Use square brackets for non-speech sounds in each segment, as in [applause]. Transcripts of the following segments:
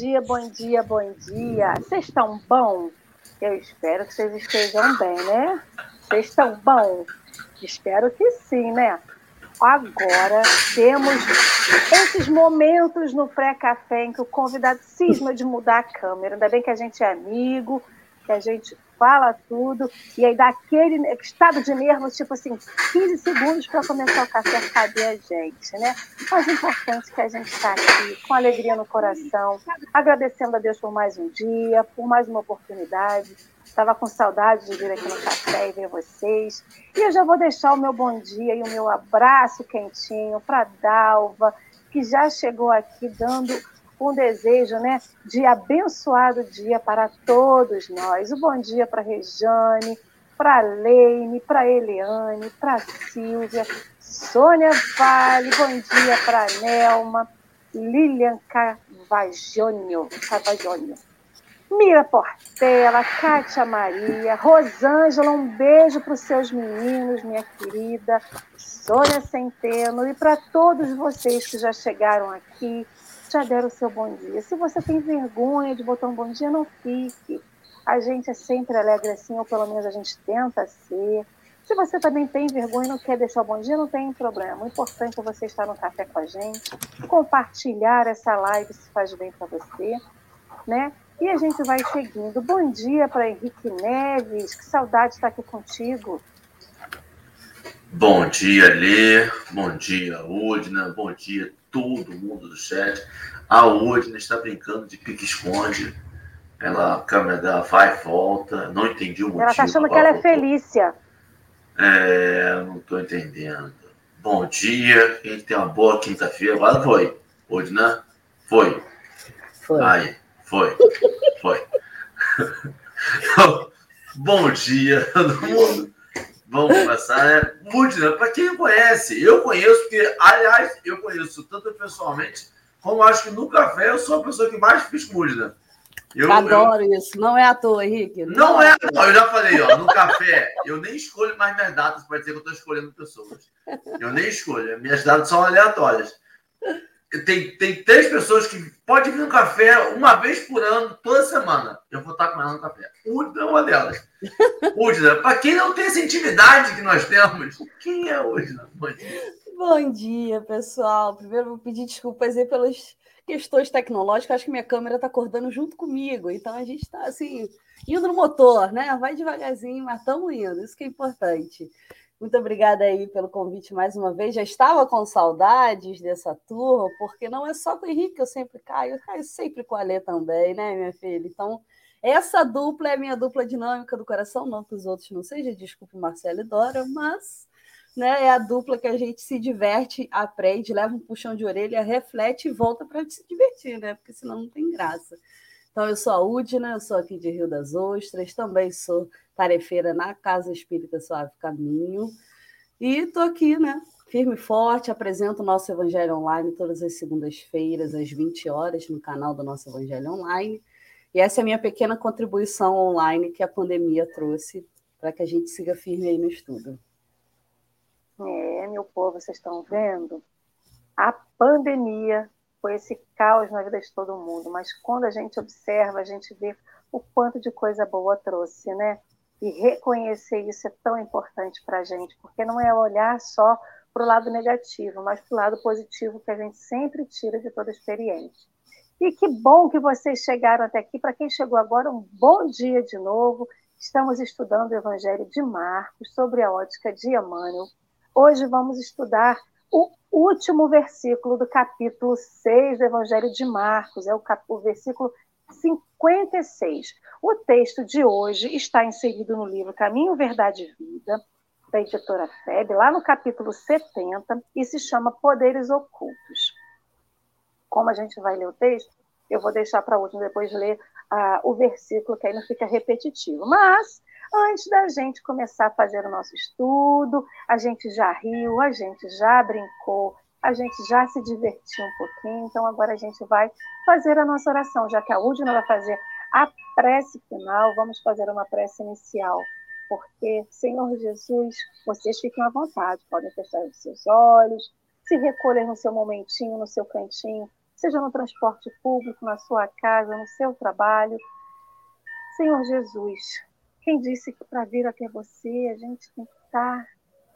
dia, bom dia, bom dia. Vocês estão bom? Eu espero que vocês estejam bem, né? Vocês estão bom? Espero que sim, né? Agora temos esses momentos no pré-café em que o convidado cisma de mudar a câmera. Ainda bem que a gente é amigo, que a gente fala tudo, e aí dá aquele estado de nervos, tipo assim, 15 segundos para começar o café, cadê a gente, né? Mas o importante é que a gente está aqui, com alegria no coração, agradecendo a Deus por mais um dia, por mais uma oportunidade. Estava com saudade de vir aqui no café e ver vocês. E eu já vou deixar o meu bom dia e o meu abraço quentinho para Dalva, que já chegou aqui dando um desejo né, de abençoado dia para todos nós. Um bom dia para Rejane, para Leine, para Eliane, para Silvia, Sônia Vale, bom dia para Nelma, Lilian Cavajonio, Mira Portela, Kátia Maria, Rosângela, um beijo para os seus meninos, minha querida, Sônia Centeno, e para todos vocês que já chegaram aqui, já deram o seu bom dia. Se você tem vergonha de botar um bom dia, não fique. A gente é sempre alegre assim, ou pelo menos a gente tenta ser. Se você também tem vergonha e não quer deixar o bom dia, não tem problema. O importante é você estar no café com a gente, compartilhar essa live se faz bem para você, né? E a gente vai seguindo. Bom dia para Henrique Neves, que saudade estar aqui contigo. Bom dia, Lê. Bom dia, Udna. Bom dia, todo mundo do chat. A Udna está brincando de pique-esconde. Ela, a câmera dela vai e volta. Não entendi o motivo. Ela está achando que ela é Felícia. É, não estou entendendo. Bom dia. A gente tem uma boa quinta-feira. Agora foi. Udna? Foi. Foi. Aí, foi. Foi. [laughs] Bom dia, todo mundo. Vamos começar, né? Mudna, para quem conhece, eu conheço, porque, aliás, eu conheço tanto pessoalmente, como acho que no café eu sou a pessoa que mais fiz Mudna. Eu adoro eu... isso, não é à toa, Henrique. Não, não é à toa, eu já falei, ó, no café, eu nem escolho mais minhas datas para dizer que eu estou escolhendo pessoas. Eu nem escolho, minhas datas são aleatórias tem, tem três pessoas que pode vir no café uma vez por ano, toda semana. Eu vou estar com ela no café. Udna é uma delas. [laughs] Udna, para quem não tem essa intimidade que nós temos, quem é Udna? Bom dia. Bom dia, pessoal. Primeiro vou pedir desculpas aí pelas questões tecnológicas. Acho que minha câmera está acordando junto comigo. Então a gente está assim, indo no motor, né? Vai devagarzinho, mas estamos indo. Isso que é importante. Muito obrigada aí pelo convite mais uma vez. Já estava com saudades dessa turma, porque não é só com o Henrique que eu sempre caio, eu caio sempre com a Lê também, né, minha filha? Então, essa dupla é a minha dupla dinâmica do coração, não que os outros não sejam, desculpe Marcelo e Dora, mas né, é a dupla que a gente se diverte, aprende, leva um puxão de orelha, reflete e volta para se divertir, né? Porque senão não tem graça. Então, eu sou a Udina, eu sou aqui de Rio das Ostras, também sou tarefeira na Casa Espírita Suave Caminho. E estou aqui, né? Firme e forte, apresento o nosso Evangelho Online todas as segundas-feiras, às 20 horas, no canal do nosso Evangelho Online. E essa é a minha pequena contribuição online que a pandemia trouxe para que a gente siga firme aí no estudo. É, meu povo, vocês estão vendo? A pandemia foi esse caos na vida de todo mundo, mas quando a gente observa, a gente vê o quanto de coisa boa trouxe, né? E reconhecer isso é tão importante para a gente, porque não é olhar só para o lado negativo, mas para o lado positivo que a gente sempre tira de toda experiência. E que bom que vocês chegaram até aqui. Para quem chegou agora, um bom dia de novo. Estamos estudando o Evangelho de Marcos sobre a ótica de Emmanuel. Hoje vamos estudar o último versículo do capítulo 6 do Evangelho de Marcos, é o, cap... o versículo 56. O texto de hoje está inserido no livro Caminho, Verdade e Vida, da editora FEB, lá no capítulo 70, e se chama Poderes Ocultos. Como a gente vai ler o texto, eu vou deixar para último depois ler uh, o versículo, que aí não fica repetitivo. Mas, antes da gente começar a fazer o nosso estudo, a gente já riu, a gente já brincou, a gente já se divertiu um pouquinho, então agora a gente vai fazer a nossa oração, já que a Udina vai fazer a prece final, vamos fazer uma prece inicial, porque, Senhor Jesus, vocês fiquem à vontade, podem fechar os seus olhos, se recolher no seu momentinho, no seu cantinho, seja no transporte público, na sua casa, no seu trabalho. Senhor Jesus, quem disse que para vir até você a gente tem que estar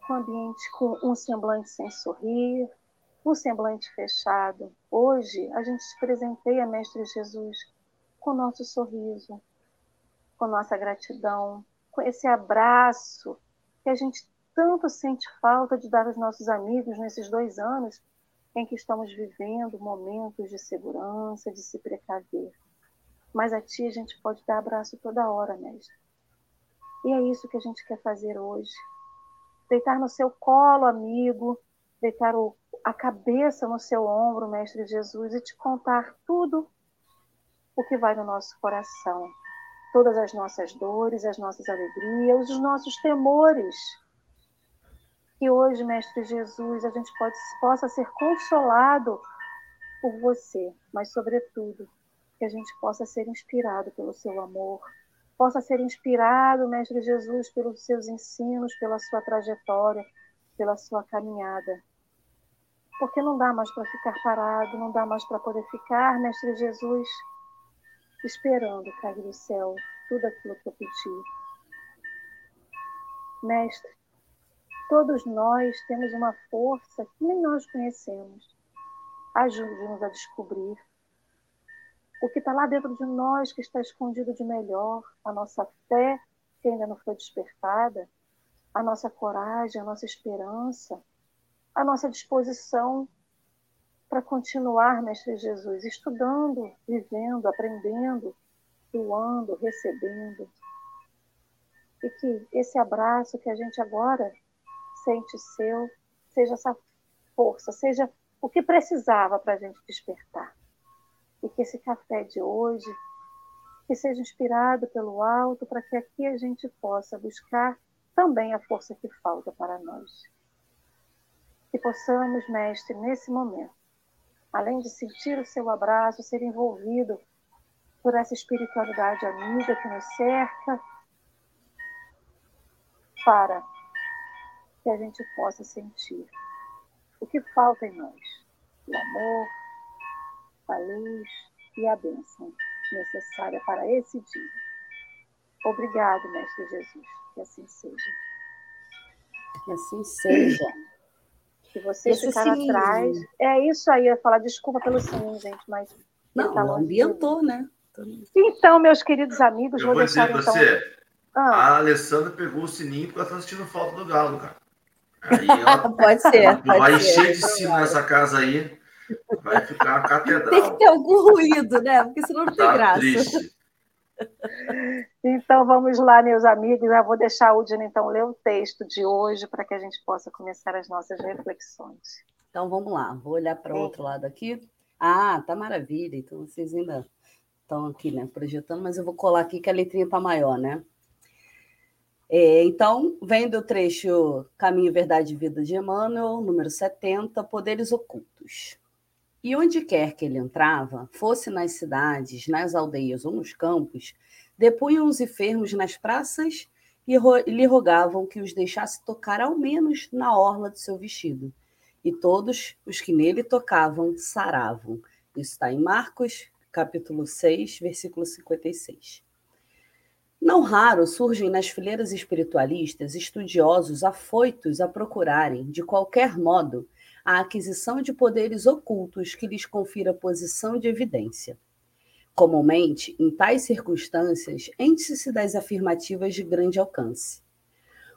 com o ambiente com um semblante sem sorrir, um semblante fechado? Hoje a gente te presenteia, Mestre Jesus, com nosso sorriso, com nossa gratidão, com esse abraço que a gente tanto sente falta de dar aos nossos amigos nesses dois anos em que estamos vivendo momentos de segurança, de se precaver. Mas a Ti a gente pode dar abraço toda hora, mestre. E é isso que a gente quer fazer hoje. Deitar no seu colo, amigo, deitar o, a cabeça no seu ombro, Mestre Jesus, e te contar tudo o que vai no nosso coração. Todas as nossas dores, as nossas alegrias, os nossos temores que hoje, Mestre Jesus, a gente pode, possa ser consolado por você, mas, sobretudo, que a gente possa ser inspirado pelo seu amor, possa ser inspirado, Mestre Jesus, pelos seus ensinos, pela sua trajetória, pela sua caminhada. Porque não dá mais para ficar parado, não dá mais para poder ficar, Mestre Jesus, esperando cair do céu tudo aquilo que eu pedi. Mestre, Todos nós temos uma força que nem nós conhecemos. Ajude-nos a descobrir o que está lá dentro de nós, que está escondido de melhor, a nossa fé, que ainda não foi despertada, a nossa coragem, a nossa esperança, a nossa disposição para continuar, Mestre Jesus, estudando, vivendo, aprendendo, doando, recebendo. E que esse abraço que a gente agora sente seu, seja essa força, seja o que precisava para a gente despertar. E que esse café de hoje que seja inspirado pelo alto para que aqui a gente possa buscar também a força que falta para nós. Que possamos, mestre, nesse momento, além de sentir o seu abraço, ser envolvido por essa espiritualidade amiga que nos cerca, para que a gente possa sentir o que falta em nós: o amor, a luz e a bênção necessária para esse dia. Obrigado, Mestre Jesus, que assim seja. Que assim seja. Que vocês Esse ficaram sininho. atrás. É isso aí, eu ia falar, desculpa pelo sininho, gente, mas. Não, tá ambientou, né? Então, meus queridos amigos, eu vou, vou deixar então. Você, ah. A Alessandra pegou o sininho porque ela está assistindo foto do Galo, cara. Aí [laughs] ela, pode ser. Pode vai ser, encher de sino nessa casa aí. Vai ficar a catedral. Tem que ter algum ruído, né? Porque senão não tem tá graça. Triste. Então vamos lá, meus amigos. Eu vou deixar a Udina então ler o texto de hoje para que a gente possa começar as nossas reflexões. Então vamos lá, vou olhar para o outro lado aqui. Ah, tá maravilha. Então vocês ainda estão aqui, né, projetando, mas eu vou colar aqui que a letrinha tá maior, né? É, então, vem do trecho Caminho, Verdade e Vida de Emmanuel, número 70, Poderes Ocultos. E onde quer que ele entrava, fosse nas cidades, nas aldeias ou nos campos, depunham os enfermos nas praças e lhe rogavam que os deixasse tocar ao menos na orla de seu vestido. E todos os que nele tocavam saravam. Isso está em Marcos, capítulo 6, versículo 56. Não raro surgem nas fileiras espiritualistas estudiosos afoitos a procurarem, de qualquer modo, a aquisição de poderes ocultos que lhes confira posição de evidência. Comumente, em tais circunstâncias, enche-se das afirmativas de grande alcance.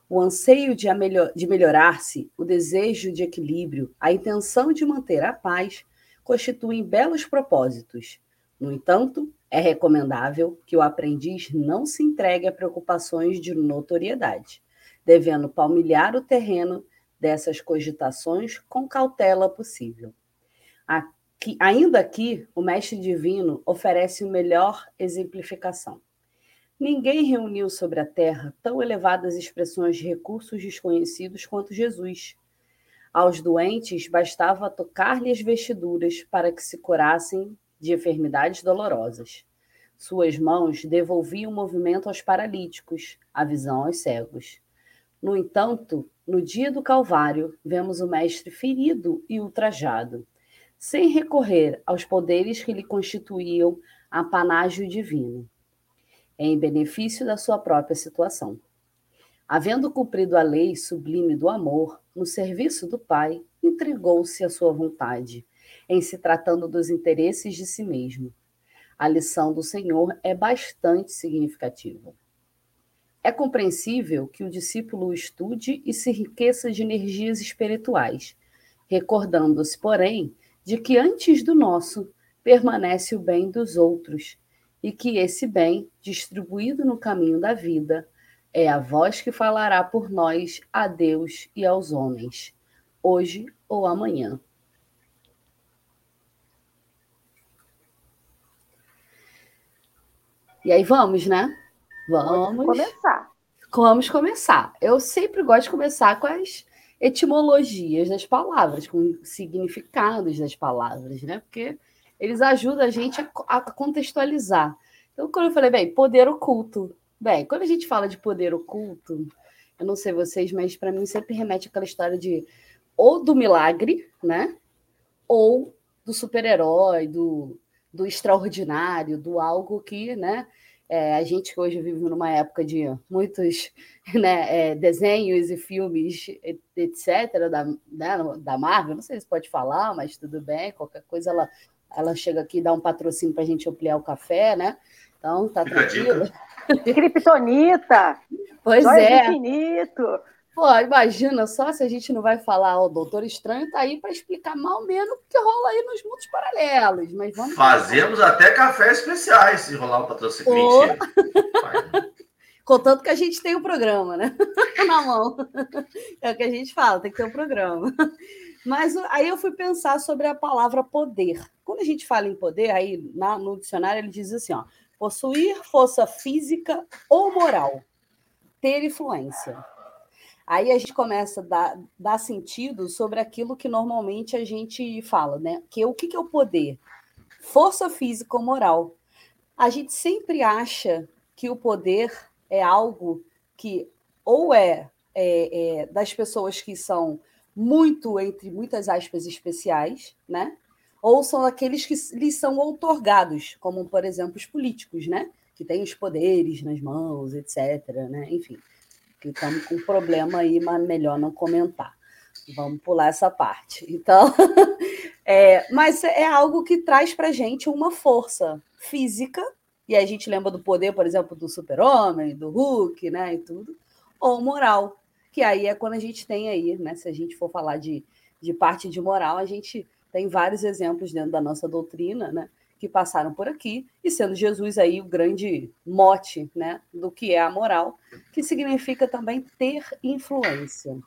O anseio de, de melhorar-se, o desejo de equilíbrio, a intenção de manter a paz constituem belos propósitos. No entanto, é recomendável que o aprendiz não se entregue a preocupações de notoriedade, devendo palmilhar o terreno dessas cogitações com cautela possível. Aqui, ainda aqui, o Mestre Divino oferece uma melhor exemplificação. Ninguém reuniu sobre a terra tão elevadas expressões de recursos desconhecidos quanto Jesus. Aos doentes bastava tocar-lhe as vestiduras para que se curassem de enfermidades dolorosas. Suas mãos devolviam o movimento aos paralíticos, a visão aos cegos. No entanto, no dia do Calvário, vemos o Mestre ferido e ultrajado. sem recorrer aos poderes que lhe constituíam apanágio divino, em benefício da sua própria situação. Havendo cumprido a lei sublime do amor, no serviço do Pai, entregou-se à sua vontade, em se tratando dos interesses de si mesmo. A lição do Senhor é bastante significativa. É compreensível que o discípulo estude e se enriqueça de energias espirituais, recordando-se, porém, de que antes do nosso permanece o bem dos outros, e que esse bem, distribuído no caminho da vida, é a voz que falará por nós a Deus e aos homens, hoje ou amanhã. E aí vamos, né? Vamos. Começar. Vamos começar. Eu sempre gosto de começar com as etimologias das palavras, com significados das palavras, né? Porque eles ajudam a gente a, a contextualizar. Então, quando eu falei, bem, poder oculto. Bem, quando a gente fala de poder oculto, eu não sei vocês, mas para mim sempre remete àquela história de ou do milagre, né? Ou do super-herói, do, do extraordinário, do algo que, né? É, a gente que hoje vive numa época de muitos [laughs] né, é, desenhos e filmes, etc., da, né, da Marvel, não sei se pode falar, mas tudo bem, qualquer coisa ela, ela chega aqui e dá um patrocínio para a gente ampliar o café, né? Então, tá tranquilo. Kryptonita! Pois é. infinito! Pô, imagina só se a gente não vai falar, o Doutor Estranho tá aí para explicar mal menos o que rola aí nos mundos paralelos. Mas vamos Fazemos até cafés especiais se rolar o patrocínio. Oh. [laughs] Contanto que a gente tem o um programa, né? [laughs] Na mão. É o que a gente fala, tem que ter um programa. Mas aí eu fui pensar sobre a palavra poder. Quando a gente fala em poder, aí na, no dicionário ele diz assim: ó, possuir força física ou moral, ter influência. Aí a gente começa a dar, dar sentido sobre aquilo que normalmente a gente fala, né? Que o que, que é o poder? Força física ou moral. A gente sempre acha que o poder é algo que ou é, é, é das pessoas que são muito, entre muitas aspas, especiais, né? Ou são aqueles que lhes são outorgados, como, por exemplo, os políticos, né? Que têm os poderes nas mãos, etc. Né? Enfim que estamos com problema aí, mas melhor não comentar. Vamos pular essa parte. Então, [laughs] é, mas é algo que traz para gente uma força física, e a gente lembra do poder, por exemplo, do super-homem, do Hulk, né, e tudo, ou moral, que aí é quando a gente tem aí, né, se a gente for falar de, de parte de moral, a gente tem vários exemplos dentro da nossa doutrina, né, que passaram por aqui, e sendo Jesus aí o grande mote né, do que é a moral, que significa também ter influência.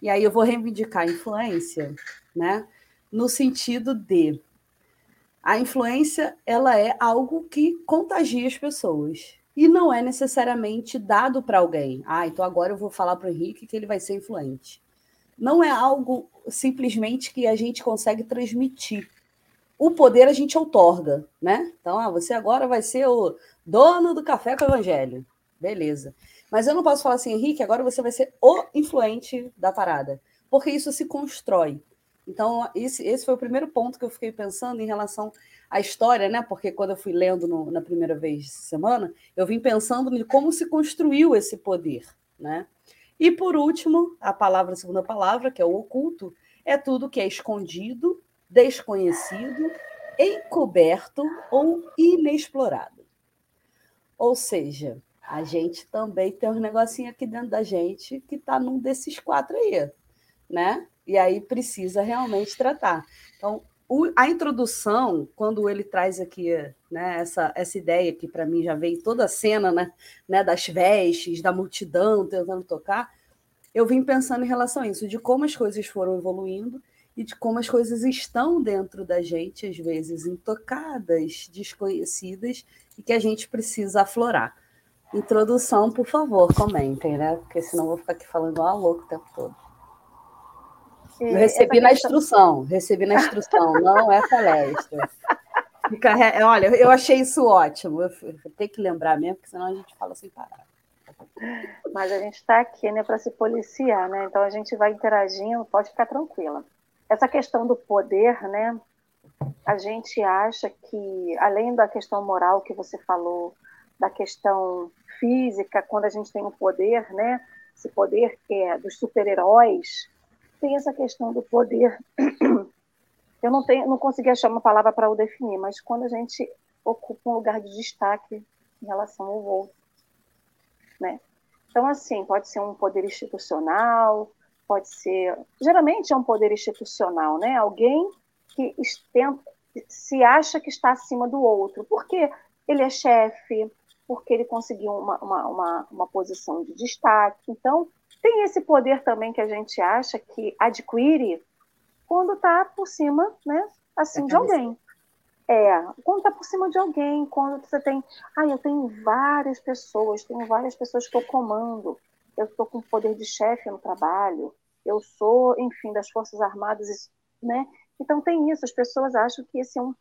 E aí eu vou reivindicar a influência, né, no sentido de a influência ela é algo que contagia as pessoas e não é necessariamente dado para alguém. Ah, então agora eu vou falar para o Henrique que ele vai ser influente. Não é algo simplesmente que a gente consegue transmitir o poder a gente outorga, né? Então, ah, você agora vai ser o dono do café com o evangelho. Beleza. Mas eu não posso falar assim, Henrique, agora você vai ser o influente da parada. Porque isso se constrói. Então, esse, esse foi o primeiro ponto que eu fiquei pensando em relação à história, né? Porque quando eu fui lendo no, na primeira vez de semana, eu vim pensando em como se construiu esse poder, né? E por último, a palavra, a segunda palavra, que é o oculto, é tudo que é escondido desconhecido, encoberto ou inexplorado. Ou seja, a gente também tem um negocinho aqui dentro da gente que está num desses quatro aí, né? E aí precisa realmente tratar. Então, a introdução, quando ele traz aqui né, essa, essa ideia que para mim já veio toda a cena né, né, das vestes, da multidão tentando tocar, eu vim pensando em relação a isso, de como as coisas foram evoluindo e de como as coisas estão dentro da gente, às vezes intocadas, desconhecidas, e que a gente precisa aflorar. Introdução, por favor, comentem, né? Porque senão eu vou ficar aqui falando a louco o tempo todo. Eu recebi na instrução, recebi na instrução, [laughs] não é palestra. Fica, olha, eu achei isso ótimo. Eu tenho que lembrar mesmo, porque senão a gente fala sem parar. Mas a gente está aqui né, para se policiar, né? Então a gente vai interagindo, pode ficar tranquila essa questão do poder, né? a gente acha que, além da questão moral que você falou, da questão física, quando a gente tem o poder, né? Esse poder que é dos super-heróis, tem essa questão do poder. [clears throat] Eu não tenho, não consegui achar uma palavra para o definir, mas quando a gente ocupa um lugar de destaque em relação ao outro, né? Então, assim, pode ser um poder institucional, pode ser. Geralmente é um poder institucional, né? Alguém que se acha que está acima do outro, porque ele é chefe, porque ele conseguiu uma, uma, uma, uma posição de destaque. Então, tem esse poder também que a gente acha que adquire quando está por cima, né, assim, de alguém. É, quando está por cima de alguém, quando você tem, ah, eu tenho várias pessoas, tenho várias pessoas que eu comando, eu estou com poder de chefe no trabalho, eu sou, enfim, das Forças Armadas, né? Então tem isso, as pessoas acham que esse é um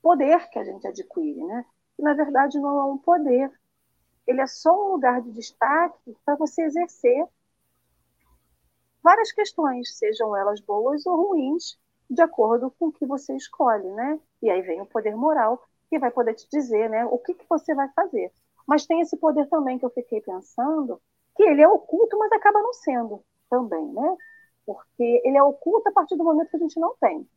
poder que a gente adquire, né? E, na verdade não é um poder, ele é só um lugar de destaque para você exercer várias questões, sejam elas boas ou ruins, de acordo com o que você escolhe, né? E aí vem o poder moral, que vai poder te dizer, né, o que, que você vai fazer. Mas tem esse poder também que eu fiquei pensando, que ele é oculto, mas acaba não sendo também, né? Porque ele é oculto a partir do momento que a gente não tem.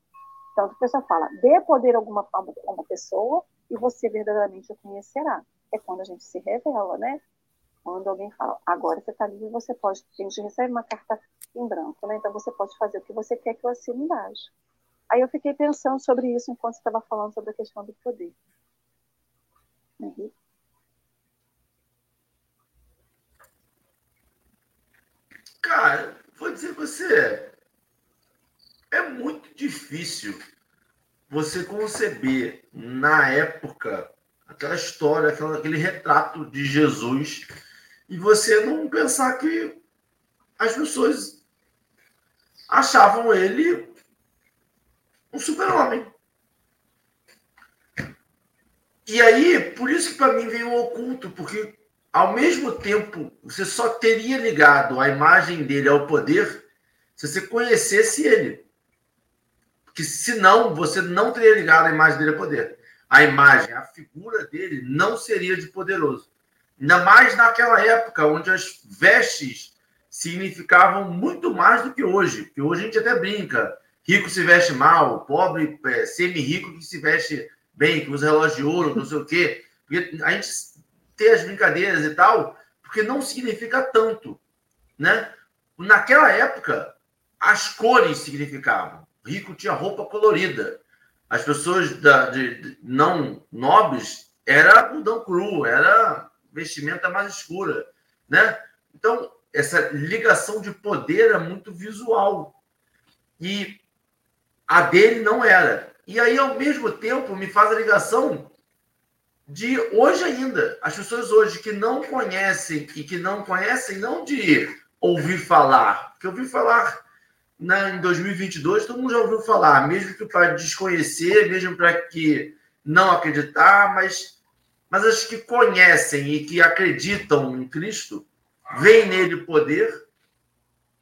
Então, a pessoa fala, dê poder a alguma a uma pessoa e você verdadeiramente o conhecerá. É quando a gente se revela, né? Quando alguém fala, agora você está livre, você pode. A gente recebe uma carta em branco, né? Então você pode fazer o que você quer que eu assine embaixo. Aí eu fiquei pensando sobre isso enquanto estava falando sobre a questão do poder. Henrique? Cara, vou dizer você, é muito difícil você conceber na época aquela história, aquele retrato de Jesus e você não pensar que as pessoas achavam ele um super-homem. E aí, por isso que para mim veio o oculto, porque ao mesmo tempo você só teria ligado a imagem dele ao poder se você conhecesse ele. Porque senão você não teria ligado a imagem dele ao poder. A imagem, a figura dele não seria de poderoso. Ainda mais naquela época, onde as vestes significavam muito mais do que hoje. Porque hoje a gente até brinca. Rico se veste mal, pobre, é, semi-rico que se veste bem, que usa relógio de ouro, não sei o quê. Porque a gente tem as brincadeiras e tal, porque não significa tanto. Né? Naquela época, as cores significavam. Rico tinha roupa colorida. As pessoas da, de, de não nobres era algodão cru, era vestimenta mais escura, né? Então, essa ligação de poder é muito visual. E a dele não era. E aí, ao mesmo tempo, me faz a ligação de hoje ainda. As pessoas hoje que não conhecem e que não conhecem, não de ouvir falar, porque ouvir falar na, em 2022 todo mundo já ouviu falar, mesmo que para desconhecer, mesmo para que não acreditar, mas mas as que conhecem e que acreditam em Cristo, veem nele poder,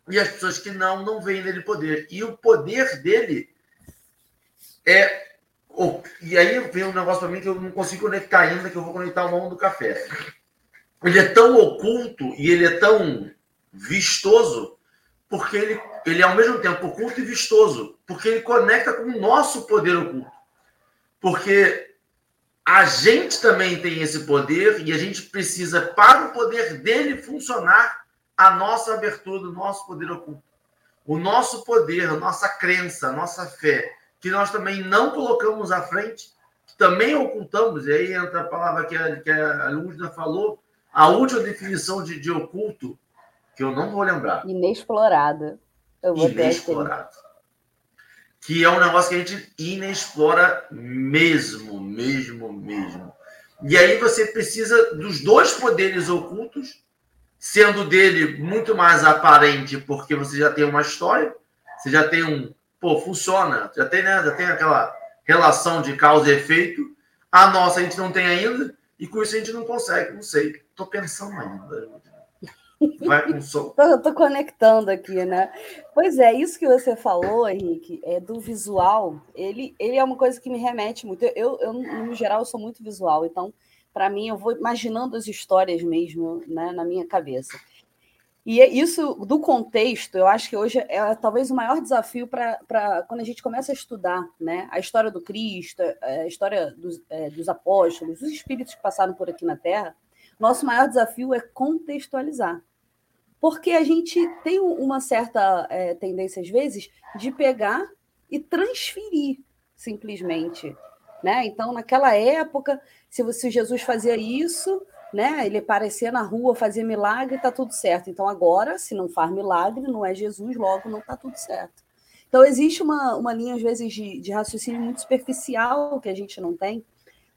e as pessoas que não, não veem nele poder. E o poder dele é. E aí vem um negócio para mim que eu não consigo conectar ainda, que eu vou conectar ao longo do café. Ele é tão oculto e ele é tão vistoso, porque ele, ele é ao mesmo tempo oculto e vistoso, porque ele conecta com o nosso poder oculto. Porque a gente também tem esse poder e a gente precisa, para o poder dele funcionar, a nossa abertura, o nosso poder oculto. O nosso poder, a nossa crença, a nossa fé, que nós também não colocamos à frente, que também ocultamos, e aí entra a palavra que a, que a Lúcia falou, a última definição de, de oculto, que eu não vou lembrar. Inexplorada. Eu vou Inexplorado que é um negócio que a gente inexplora mesmo, mesmo, mesmo. E aí você precisa dos dois poderes ocultos, sendo dele muito mais aparente, porque você já tem uma história, você já tem um. Pô, funciona, já tem, né? Já tem aquela relação de causa e efeito. A nossa a gente não tem ainda, e com isso a gente não consegue, não sei. Estou pensando ainda. Vai tô, [laughs] tô conectando aqui, né? Pois é, isso que você falou, Henrique, é do visual. Ele, ele é uma coisa que me remete muito. Eu, eu no geral, eu sou muito visual, então, para mim, eu vou imaginando as histórias mesmo né, na minha cabeça. E é isso do contexto, eu acho que hoje é talvez o maior desafio para quando a gente começa a estudar né, a história do Cristo, a história dos, é, dos apóstolos, dos espíritos que passaram por aqui na Terra. Nosso maior desafio é contextualizar. Porque a gente tem uma certa é, tendência, às vezes, de pegar e transferir simplesmente. Né? Então, naquela época, se, você, se Jesus fazia isso, né? Ele aparecia na rua, fazia milagre, está tudo certo. Então, agora, se não faz milagre, não é Jesus, logo não está tudo certo. Então, existe uma, uma linha, às vezes, de, de raciocínio muito superficial que a gente não tem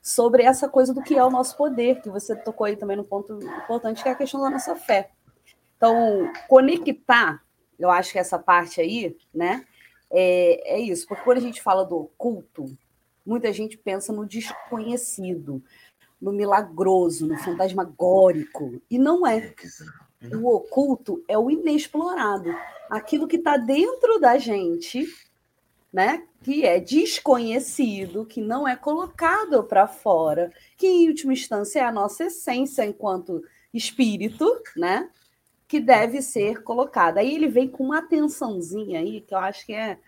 sobre essa coisa do que é o nosso poder, que você tocou aí também no ponto importante, que é a questão da nossa fé. Então, conectar, eu acho que essa parte aí, né, é, é isso, porque quando a gente fala do culto, muita gente pensa no desconhecido no milagroso, no fantasmagórico. E não é. O oculto é o inexplorado. Aquilo que está dentro da gente, né? que é desconhecido, que não é colocado para fora, que em última instância é a nossa essência enquanto espírito, né? que deve ser colocada. Aí ele vem com uma atençãozinha aí, que eu acho que é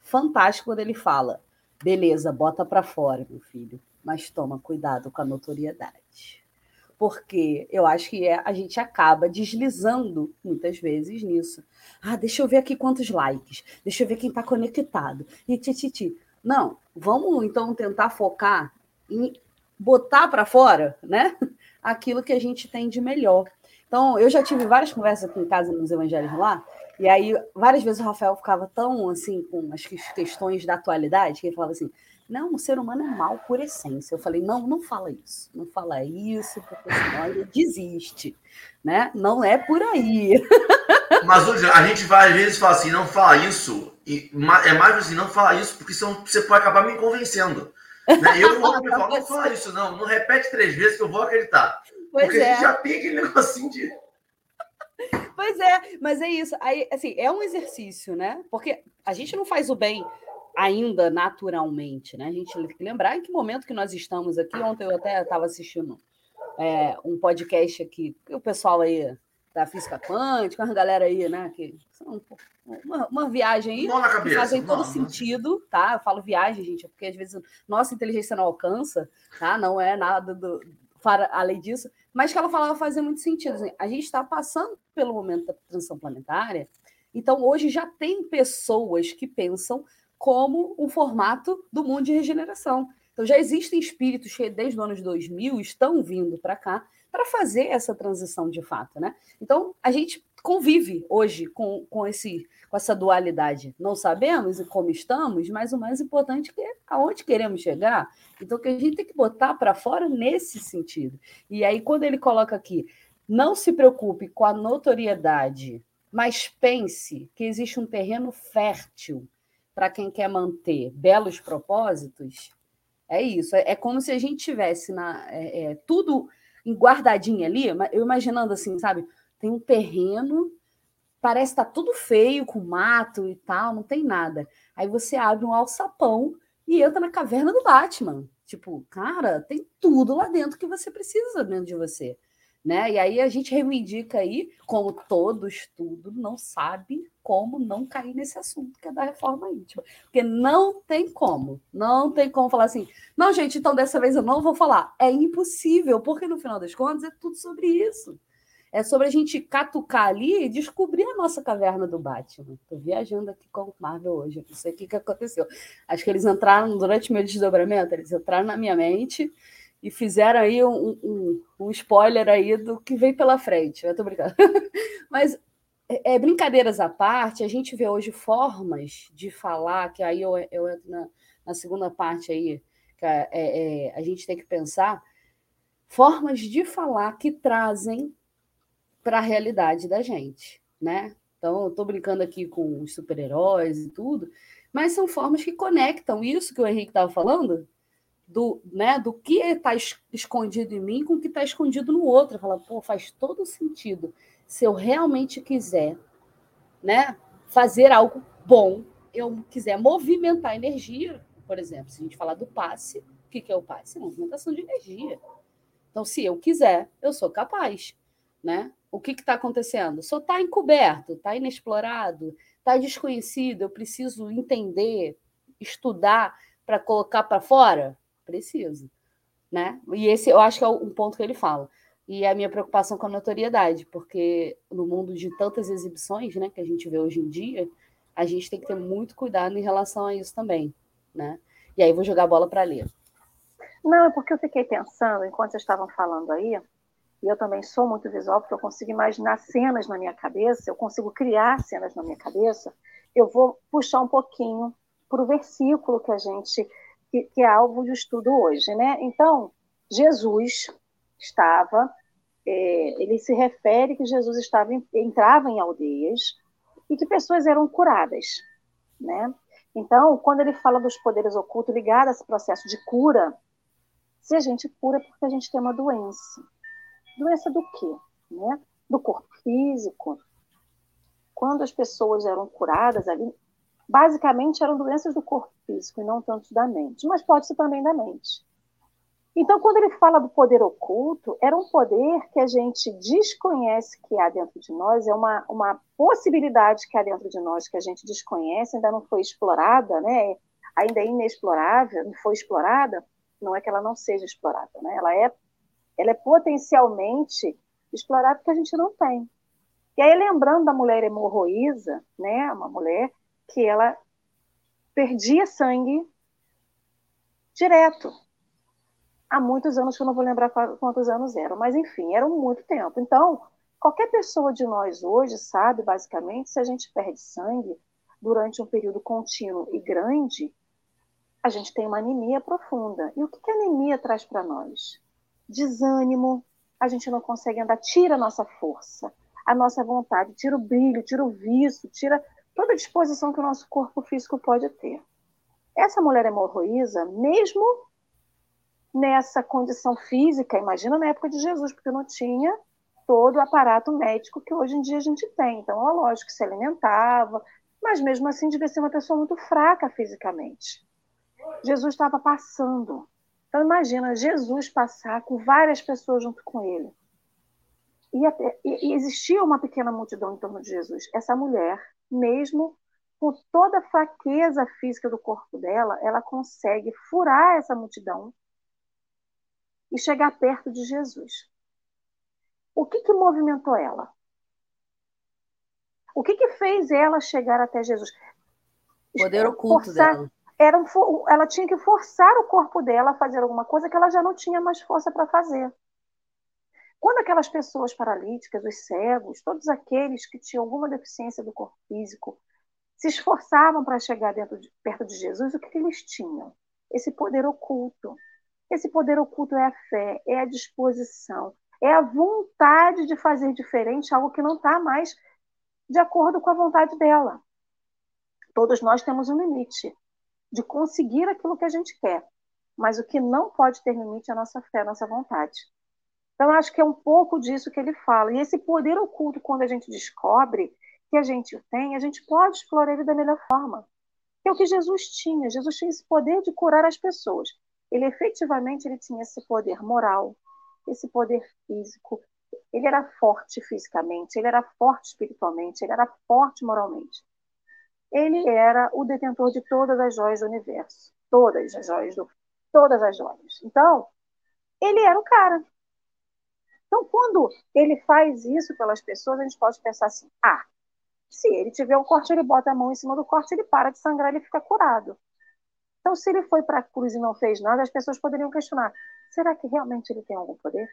fantástico quando ele fala: beleza, bota para fora, meu filho mas toma cuidado com a notoriedade. Porque eu acho que é, a gente acaba deslizando muitas vezes nisso. Ah, deixa eu ver aqui quantos likes, deixa eu ver quem está conectado. E tititi. Não, vamos então tentar focar em botar para fora, né? [laughs] Aquilo que a gente tem de melhor. Então, eu já tive várias conversas aqui em casa nos evangelhos lá, e aí várias vezes o Rafael ficava tão assim com as questões da atualidade, que ele falava assim: não, o ser humano é mal por essência. Eu falei, não, não fala isso, não fala isso, porque senão ele desiste, né? Não é por aí. [laughs] Mas hoje a gente vai às vezes fala assim, não fala isso, e é mais assim, não fala isso, porque senão você pode acabar me convencendo. Né? Eu vou me falar, não fala isso, não, não repete três vezes que eu vou acreditar. Pois porque é. a gente já tem aquele negocinho de. Pois é, mas é isso. Aí, assim, é um exercício, né? Porque a gente não faz o bem ainda naturalmente, né? A gente tem que lembrar em que momento que nós estamos aqui. Ontem eu até estava assistindo é, um podcast aqui, o pessoal aí da física quântica, a galera aí, né? Que são uma, uma viagem aí cabeça, que fazem todo não, sentido, tá? Eu falo viagem, gente, porque às vezes nossa inteligência não alcança, tá? Não é nada do, para além disso, mas que ela falava fazer muito sentido. Assim, a gente está passando pelo momento da transição planetária, então hoje já tem pessoas que pensam como um formato do mundo de regeneração. Então, já existem espíritos que, desde os anos 2000, estão vindo para cá para fazer essa transição de fato. Né? Então, a gente convive hoje com, com, esse, com essa dualidade. Não sabemos como estamos, mas o mais importante é aonde queremos chegar. Então, que a gente tem que botar para fora nesse sentido. E aí, quando ele coloca aqui, não se preocupe com a notoriedade, mas pense que existe um terreno fértil para quem quer manter belos propósitos, é isso. É, é como se a gente tivesse na, é, é, tudo guardadinho ali, eu imaginando assim, sabe? Tem um terreno, parece estar tá tudo feio, com mato e tal, não tem nada. Aí você abre um alçapão e entra na caverna do Batman. Tipo, cara, tem tudo lá dentro que você precisa dentro de você. Né? E aí a gente reivindica aí, como todo estudo não sabe como não cair nesse assunto que é da reforma íntima. Porque não tem como, não tem como falar assim, não, gente, então dessa vez eu não vou falar. É impossível, porque no final das contas é tudo sobre isso. É sobre a gente catucar ali e descobrir a nossa caverna do Batman. Estou viajando aqui com o Marvel hoje, não sei o que, que aconteceu. Acho que eles entraram durante meu desdobramento, eles entraram na minha mente e fizeram aí um, um, um, spoiler aí do que vem pela frente. Eu tô brincando. [laughs] Mas é, é, brincadeiras à parte, a gente vê hoje formas de falar, que aí eu, eu entro na, na segunda parte aí, que é, é, a gente tem que pensar, formas de falar que trazem para a realidade da gente, né? Então, eu estou brincando aqui com os super-heróis e tudo, mas são formas que conectam isso que o Henrique estava falando, do, né, do que está escondido em mim com o que está escondido no outro. Fala, pô, faz todo sentido se eu realmente quiser, né, fazer algo bom, eu quiser movimentar energia, por exemplo, se a gente falar do passe, o que é o passe? Movimentação de energia. Então, se eu quiser, eu sou capaz, né? O que está acontecendo? Só está encoberto, está inexplorado, está desconhecido. Eu preciso entender, estudar para colocar para fora? Preciso, né? E esse eu acho que é um ponto que ele fala. E é a minha preocupação com a notoriedade, porque no mundo de tantas exibições, né, que a gente vê hoje em dia, a gente tem que ter muito cuidado em relação a isso também, né? E aí vou jogar a bola para ler. Não, é porque eu fiquei pensando, enquanto vocês estavam falando aí, e eu também sou muito visual, porque eu consigo imaginar cenas na minha cabeça, eu consigo criar cenas na minha cabeça, eu vou puxar um pouquinho para o versículo que a gente, que, que é alvo de estudo hoje, né? Então, Jesus estava, é, ele se refere que Jesus estava entrava em aldeias e que pessoas eram curadas, né? Então, quando ele fala dos poderes ocultos ligados a esse processo de cura, se a gente cura é porque a gente tem uma doença. Doença do quê? Né? Do corpo físico. Quando as pessoas eram curadas ali, basicamente eram doenças do corpo físico e não tanto da mente, mas pode ser também da mente. Então, quando ele fala do poder oculto, era um poder que a gente desconhece que há dentro de nós, é uma, uma possibilidade que há dentro de nós que a gente desconhece, ainda não foi explorada, né? ainda é inexplorável, não foi explorada, não é que ela não seja explorada, né? ela, é, ela é potencialmente explorada porque a gente não tem. E aí, lembrando da mulher hemorroísa, né? uma mulher que ela perdia sangue direto, há muitos anos que eu não vou lembrar quantos anos eram, mas enfim, era muito tempo. Então, qualquer pessoa de nós hoje sabe, basicamente, se a gente perde sangue durante um período contínuo e grande, a gente tem uma anemia profunda. E o que a anemia traz para nós? Desânimo, a gente não consegue andar, tira a nossa força, a nossa vontade, tira o brilho, tira o vício, tira toda a disposição que o nosso corpo físico pode ter. Essa mulher hemorroísa, mesmo nessa condição física, imagina na época de Jesus, porque não tinha todo o aparato médico que hoje em dia a gente tem. Então, é lógico que se alimentava, mas mesmo assim devia ser uma pessoa muito fraca fisicamente. Jesus estava passando. Então, imagina Jesus passar com várias pessoas junto com ele. E, até, e, e existia uma pequena multidão em torno de Jesus. Essa mulher, mesmo com toda a fraqueza física do corpo dela, ela consegue furar essa multidão e chegar perto de Jesus. O que, que movimentou ela? O que, que fez ela chegar até Jesus? Poder oculto forçar, dela. Era um, ela tinha que forçar o corpo dela a fazer alguma coisa que ela já não tinha mais força para fazer. Quando aquelas pessoas paralíticas, os cegos, todos aqueles que tinham alguma deficiência do corpo físico, se esforçavam para chegar de, perto de Jesus, o que, que eles tinham? Esse poder oculto. Esse poder oculto é a fé, é a disposição, é a vontade de fazer diferente, algo que não está mais de acordo com a vontade dela. Todos nós temos um limite de conseguir aquilo que a gente quer, mas o que não pode ter limite é a nossa fé, a nossa vontade. Então, acho que é um pouco disso que ele fala. E esse poder oculto, quando a gente descobre que a gente tem, a gente pode explorar ele da melhor forma. Que é o que Jesus tinha. Jesus tinha esse poder de curar as pessoas ele efetivamente ele tinha esse poder moral, esse poder físico. Ele era forte fisicamente, ele era forte espiritualmente, ele era forte moralmente. Ele era o detentor de todas as joias do universo, todas as joias do, todas as joias. Então, ele era o cara. Então, quando ele faz isso pelas pessoas, a gente pode pensar assim: ah, se ele tiver um corte, ele bota a mão em cima do corte, ele para de sangrar, ele fica curado. Então, se ele foi para a cruz e não fez nada, as pessoas poderiam questionar: será que realmente ele tem algum poder?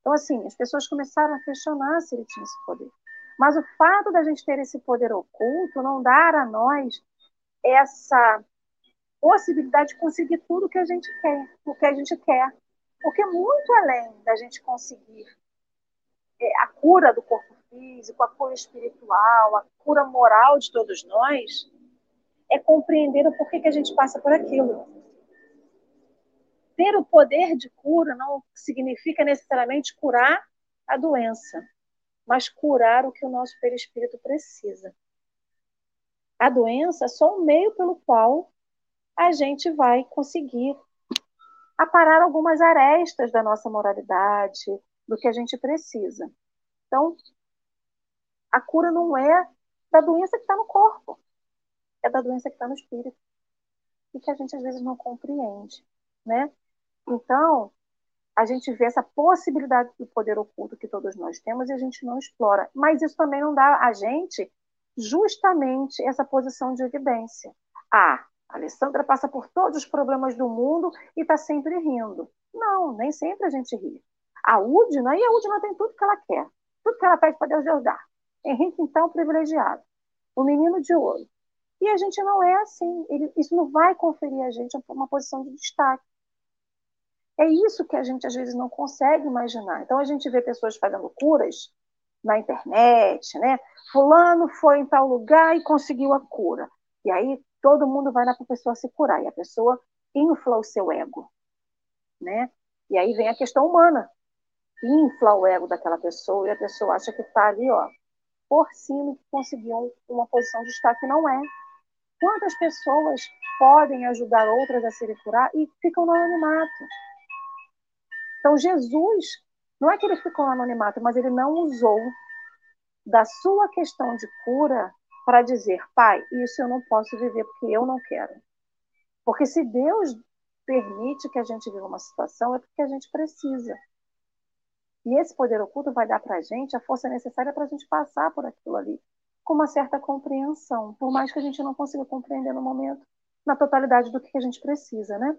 Então, assim, as pessoas começaram a questionar se ele tinha esse poder. Mas o fato da gente ter esse poder oculto não dar a nós essa possibilidade de conseguir tudo que a gente quer, o que a gente quer. Porque muito além da gente conseguir é, a cura do corpo físico, a cura espiritual, a cura moral de todos nós, é compreender o porquê que a gente passa por aquilo. Ter o poder de cura não significa necessariamente curar a doença. mas curar o que o nosso perispírito precisa. A doença é só um meio pelo qual a gente vai conseguir aparar algumas arestas da nossa moralidade, do que a gente precisa. Então, a cura não é da doença que está no corpo, é da doença que está no espírito e que a gente às vezes não compreende, né? Então, a gente vê essa possibilidade do poder oculto que todos nós temos e a gente não explora. Mas isso também não dá a gente justamente essa posição de evidência. Ah, a Alessandra passa por todos os problemas do mundo e está sempre rindo. Não, nem sempre a gente ri. A Udina, e a Udina tem tudo que ela quer. Tudo que ela pede para Deus, Deus. Henrique, então, privilegiado. O menino de ouro. E a gente não é assim. Ele, isso não vai conferir a gente uma posição de destaque. É isso que a gente às vezes não consegue imaginar. Então a gente vê pessoas fazendo curas na internet, né? Fulano foi em tal lugar e conseguiu a cura. E aí todo mundo vai lá para a pessoa se curar e a pessoa infla o seu ego, né? E aí vem a questão humana, infla o ego daquela pessoa e a pessoa acha que está ali, ó, por cima que conseguiu uma posição de destaque não é. Quantas pessoas podem ajudar outras a se curar e ficam no anonimato? Então, Jesus, não é que ele ficou no anonimato, mas ele não usou da sua questão de cura para dizer, pai, isso eu não posso viver porque eu não quero. Porque se Deus permite que a gente viva uma situação, é porque a gente precisa. E esse poder oculto vai dar para a gente a força necessária para a gente passar por aquilo ali, com uma certa compreensão, por mais que a gente não consiga compreender no momento, na totalidade do que a gente precisa, né?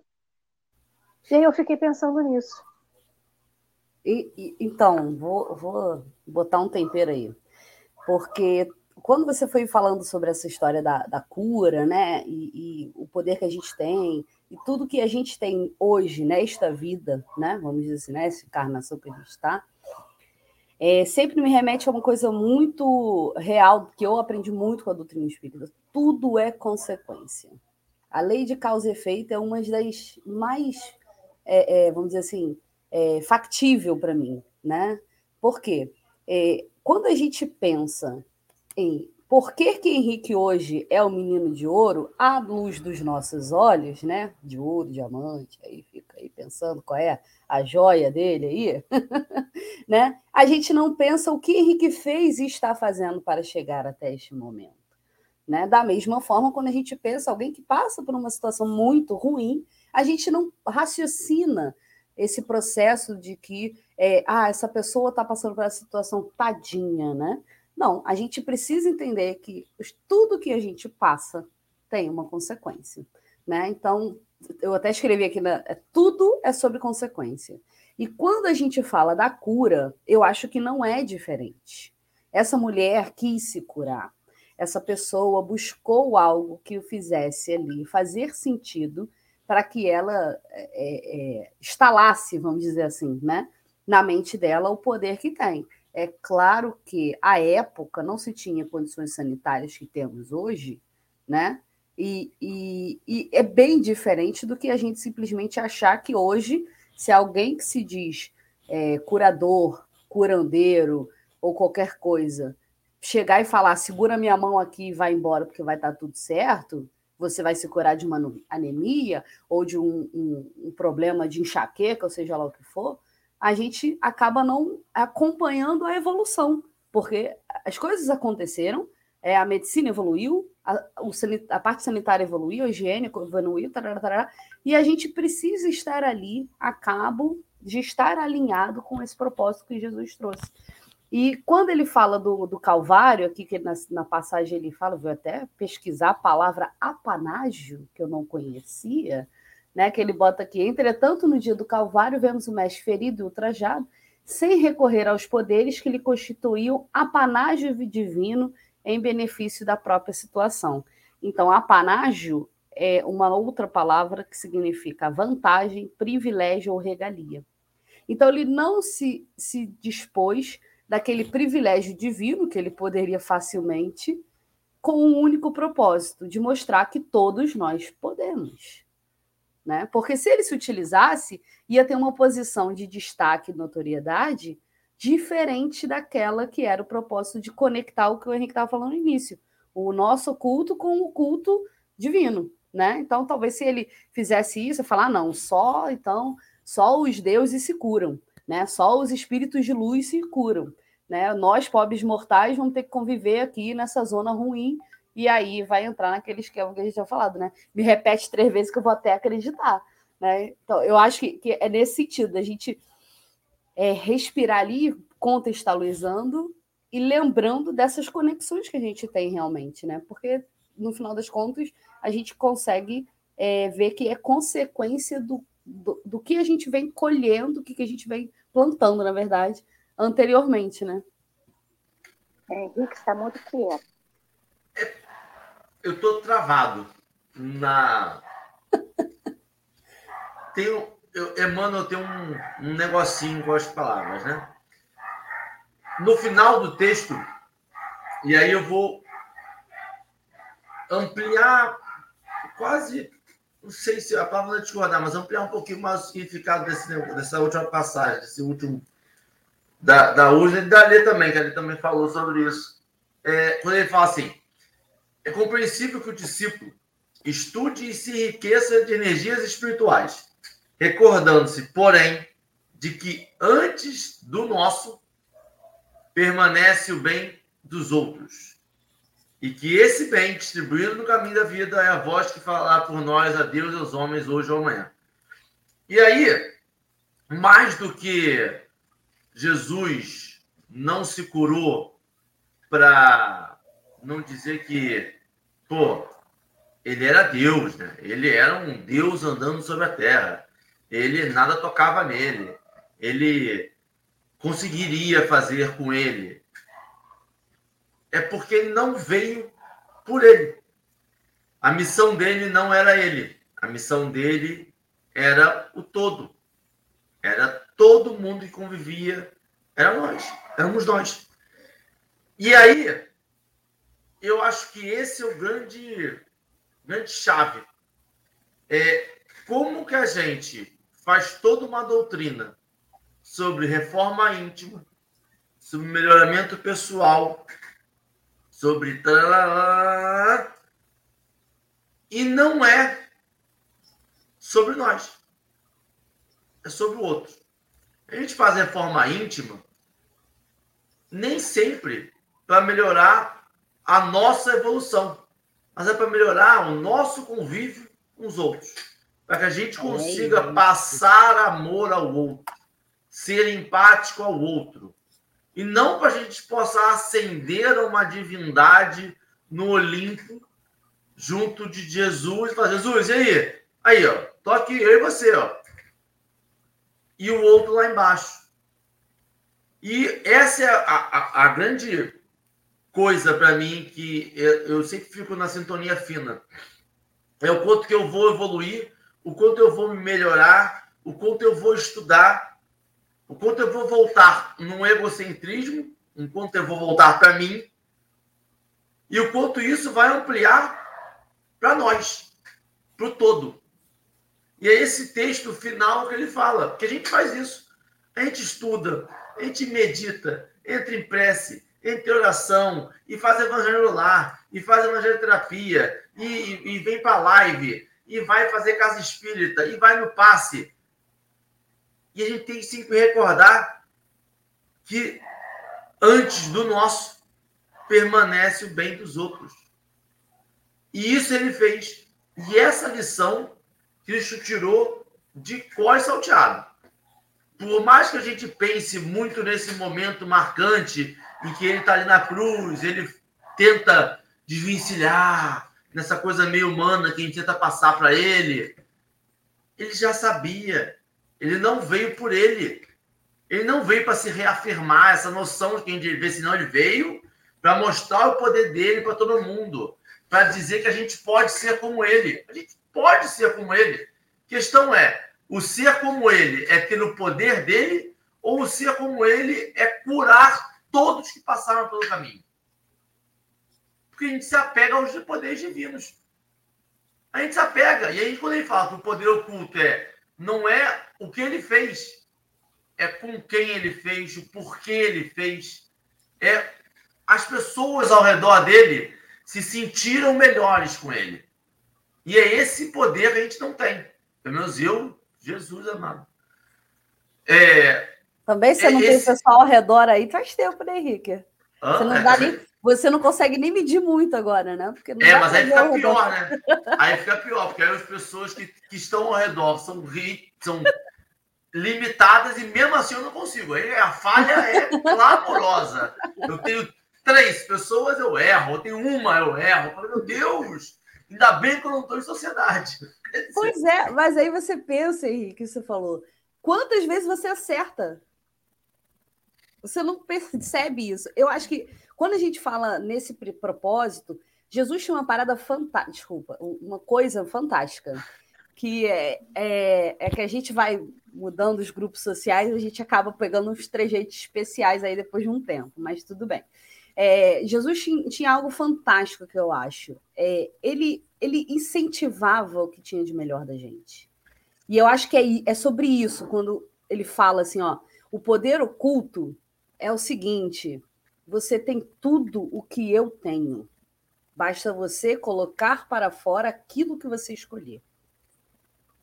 E aí eu fiquei pensando nisso. E, e, então, vou, vou botar um tempero aí. Porque quando você foi falando sobre essa história da, da cura, né, e, e, o poder que a gente tem, e tudo que a gente tem hoje, nesta vida, né, vamos dizer assim, nessa encarnação que a gente está, é, sempre me remete a uma coisa muito real, que eu aprendi muito com a doutrina espírita. Tudo é consequência. A lei de causa e efeito é uma das mais, é, é, vamos dizer assim, é, factível para mim, né? Por quê? É, quando a gente pensa em por que, que Henrique hoje é o menino de ouro, à luz dos nossos olhos, né? De ouro, diamante, aí fica aí pensando qual é a joia dele aí, [laughs] né? A gente não pensa o que Henrique fez e está fazendo para chegar até este momento. Né? Da mesma forma, quando a gente pensa alguém que passa por uma situação muito ruim, a gente não raciocina esse processo de que é, ah, essa pessoa está passando por essa situação tadinha, né? Não, a gente precisa entender que tudo que a gente passa tem uma consequência, né? Então, eu até escrevi aqui, na, é, tudo é sobre consequência. E quando a gente fala da cura, eu acho que não é diferente. Essa mulher quis se curar. Essa pessoa buscou algo que o fizesse ali fazer sentido para que ela é, é, instalasse, vamos dizer assim, né, na mente dela o poder que tem. É claro que à época não se tinha condições sanitárias que temos hoje, né? E, e, e é bem diferente do que a gente simplesmente achar que hoje, se alguém que se diz é, curador, curandeiro ou qualquer coisa, chegar e falar segura minha mão aqui e vai embora porque vai estar tudo certo, você vai se curar de uma anemia ou de um, um, um, problema de enxaqueca, ou seja lá o que for, a gente acaba não acompanhando a evolução, porque as coisas aconteceram, é, a medicina evoluiu, a, o, a parte sanitária evoluiu, a higiene evoluiu, tarará, tarará, e a gente precisa estar ali a cabo de estar alinhado com esse propósito que Jesus trouxe. E quando ele fala do, do Calvário, aqui que na, na passagem ele fala, vou até pesquisar a palavra apanágio, que eu não conhecia, né? Que ele bota aqui, entretanto, no dia do Calvário, vemos o mestre ferido e ultrajado, sem recorrer aos poderes que lhe constituíam apanágio divino em benefício da própria situação. Então, apanágio é uma outra palavra que significa vantagem, privilégio ou regalia. Então, ele não se, se dispôs daquele privilégio divino que ele poderia facilmente, com um único propósito, de mostrar que todos nós podemos. Né? Porque se ele se utilizasse, ia ter uma posição de destaque e notoriedade diferente daquela que era o propósito de conectar o que o Henrique estava falando no início, o nosso culto com o culto divino, né? Então, talvez se ele fizesse isso, falar, ah, não, só então só os deuses se curam, né? Só os espíritos de luz se curam, né? Nós pobres mortais vamos ter que conviver aqui nessa zona ruim e aí vai entrar naquele esquema que a gente tinha falado, né? Me repete três vezes que eu vou até acreditar, né? Então, eu acho que, que é nesse sentido, a gente é, respirar ali, contextualizando e lembrando dessas conexões que a gente tem realmente, né? Porque, no final das contas, a gente consegue é, ver que é consequência do, do, do, que a gente vem colhendo, o que, que a gente vem plantando, na verdade, anteriormente, né? Henrique está muito quieto eu estou travado na. Tenho, eu, Emmanuel tem um, um negocinho com as palavras, né? No final do texto, e aí eu vou ampliar quase, não sei se a palavra não é discordar, mas ampliar um pouquinho mais o significado desse, dessa última passagem, desse último da, da Urna e da Lê também, que ele também falou sobre isso. É, quando ele fala assim, é compreensível que o discípulo estude e se enriqueça de energias espirituais, recordando-se, porém, de que antes do nosso permanece o bem dos outros. E que esse bem distribuído no caminho da vida é a voz que falará por nós a Deus e aos homens hoje ou amanhã. E aí, mais do que Jesus não se curou para não dizer que pô, ele era Deus, né? Ele era um Deus andando sobre a terra. Ele nada tocava nele. Ele conseguiria fazer com ele. É porque ele não veio por ele. A missão dele não era ele. A missão dele era o todo. Era todo mundo que convivia. Era nós. Éramos nós. E aí, eu acho que esse é o grande, grande chave. É como que a gente faz toda uma doutrina sobre reforma íntima, sobre melhoramento pessoal, sobre e não é sobre nós. É sobre o outro. A gente faz reforma íntima nem sempre para melhorar a nossa evolução, mas é para melhorar o nosso convívio com os outros, para que a gente consiga passar amor ao outro, ser empático ao outro, e não para a gente possa ascender a uma divindade no Olimpo junto de Jesus e falar, Jesus, e aí? Aí, ó, tô aqui, eu e você, ó. E o outro lá embaixo. E essa é a, a, a grande coisa para mim que eu, sempre fico na sintonia fina. É o quanto que eu vou evoluir, o quanto eu vou me melhorar, o quanto eu vou estudar, o quanto eu vou voltar num egocentrismo, o quanto eu vou voltar para mim, e o quanto isso vai ampliar para nós, para o todo. E é esse texto final que ele fala, que a gente faz isso. A gente estuda, a gente medita, entra em prece, entre oração, e faz evangelho lá, e faz evangeloterapia, e, e, e vem para live, e vai fazer casa espírita, e vai no passe. E a gente tem que sempre recordar que antes do nosso permanece o bem dos outros. E isso ele fez. E essa lição Cristo tirou de cós salteado. Por mais que a gente pense muito nesse momento marcante em que ele está ali na cruz, ele tenta desvencilhar nessa coisa meio humana que a gente tenta passar para ele. Ele já sabia. Ele não veio por ele. Ele não veio para se reafirmar essa noção de quem ele vê, senão ele veio para mostrar o poder dele para todo mundo, para dizer que a gente pode ser como ele. A gente pode ser como ele. Questão é, o ser como ele é ter o poder dele ou o ser como ele é curar todos que passaram pelo caminho. Porque a gente se apega aos poderes divinos. A gente se apega. E aí, quando ele fala que o poder oculto é não é o que ele fez, é com quem ele fez, o porquê ele fez. É as pessoas ao redor dele se sentiram melhores com ele. E é esse poder que a gente não tem. Pelo menos eu, Jesus amado. É, Também você é não esse... tem pessoal ao redor aí faz tempo, né, Henrique? Ah, você, não é, dá nem, você não consegue nem medir muito agora, né? Porque é, mas aí fica pior, né? Aí fica pior, porque aí as pessoas que, que estão ao redor são ricas, são limitadas e mesmo assim eu não consigo. Aí a falha é clamorosa. Eu tenho três pessoas, eu erro. Eu tenho uma, eu erro. Eu falo, meu Deus, ainda bem que eu não estou em sociedade. Pois é, mas aí você pensa, Henrique, você falou, quantas vezes você acerta? Você não percebe isso. Eu acho que quando a gente fala nesse propósito, Jesus tinha uma parada fantástica, desculpa, uma coisa fantástica, que é, é, é, que a gente vai mudando os grupos sociais, a gente acaba pegando uns trejeitos especiais aí depois de um tempo, mas tudo bem. É, Jesus tinha, tinha, algo fantástico que eu acho. É, ele, ele incentivava o que tinha de melhor da gente. E eu acho que é, é sobre isso, quando ele fala assim: ó, o poder oculto é o seguinte: você tem tudo o que eu tenho. Basta você colocar para fora aquilo que você escolher.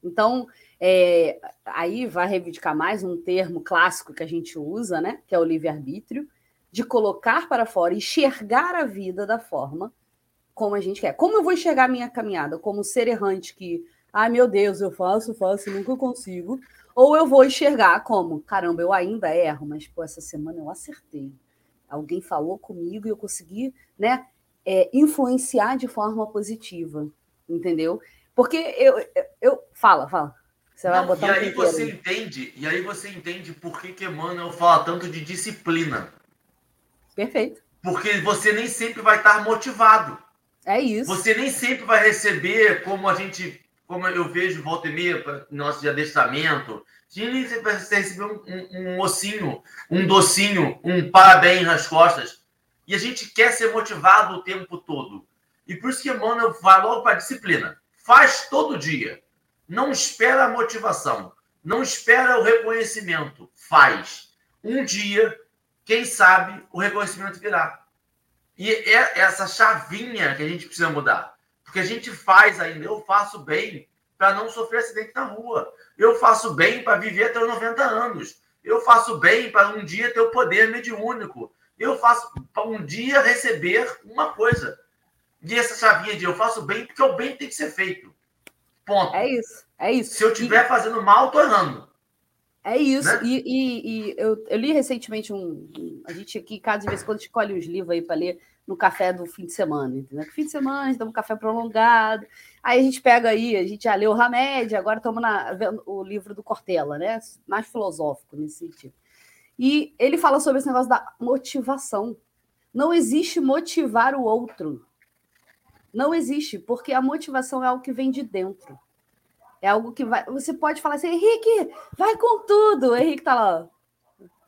Então, é, aí vai reivindicar mais um termo clássico que a gente usa, né? Que é o livre-arbítrio de colocar para fora, enxergar a vida da forma como a gente quer. Como eu vou enxergar a minha caminhada? Como ser errante que, ai meu Deus, eu faço, faço, nunca consigo. Ou eu vou enxergar como, caramba, eu ainda erro, mas pô, essa semana eu acertei. Alguém falou comigo e eu consegui, né, é, influenciar de forma positiva, entendeu? Porque eu, eu, eu fala, fala. Você vai Não, botar e um aí você entende, e aí você entende por que que Emmanuel fala tanto de disciplina. Perfeito. Porque você nem sempre vai estar motivado. É isso. Você nem sempre vai receber como a gente, como eu vejo volta e meia, nosso de adestramento. Sempre vai receber um, um, um mocinho, um docinho, um parabéns nas costas. E a gente quer ser motivado o tempo todo. E por isso que Emmanuel vai logo para a disciplina. Faz todo dia. Não espera a motivação. Não espera o reconhecimento. Faz. Um dia quem sabe o reconhecimento virá. E é essa chavinha que a gente precisa mudar. Porque a gente faz ainda, eu faço bem para não sofrer acidente na rua. Eu faço bem para viver até os 90 anos. Eu faço bem para um dia ter o poder mediúnico. Eu faço para um dia receber uma coisa. E essa chavinha de eu faço bem porque o bem tem que ser feito. Ponto. É isso. É isso. Se eu estiver e... fazendo mal, estou errando. É isso. Né? E, e, e eu, eu, li recentemente um, um, A gente aqui, cada vez quando escolhe os livros aí para ler no café do fim de semana, entendeu? Fim de semana, a gente toma um café prolongado. Aí a gente pega aí, a gente já leu Hamed, agora estamos vendo o livro do Cortella, né? Mais filosófico nesse sentido. E ele fala sobre esse negócio da motivação. Não existe motivar o outro. Não existe, porque a motivação é algo que vem de dentro. É algo que vai. Você pode falar assim, Henrique, vai com tudo. O Henrique tá lá.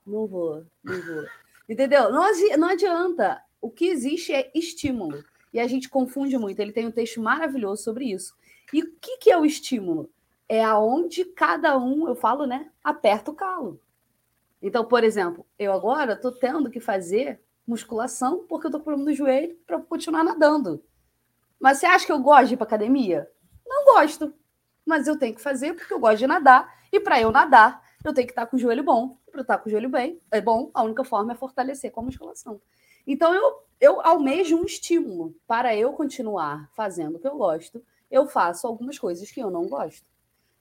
Não vou, não vou. Entendeu? Não adianta. O que existe é estímulo. E a gente confunde muito. Ele tem um texto maravilhoso sobre isso. E o que, que é o estímulo? É aonde cada um, eu falo, né? Aperta o calo. Então, por exemplo, eu agora estou tendo que fazer musculação porque eu estou com problema no joelho para continuar nadando. Mas você acha que eu gosto de ir para academia? Não gosto mas eu tenho que fazer porque eu gosto de nadar. E para eu nadar, eu tenho que estar com o joelho bom. Para estar com o joelho bem, é bom, a única forma é fortalecer com a musculação. Então eu, eu almejo um estímulo para eu continuar fazendo o que eu gosto. Eu faço algumas coisas que eu não gosto.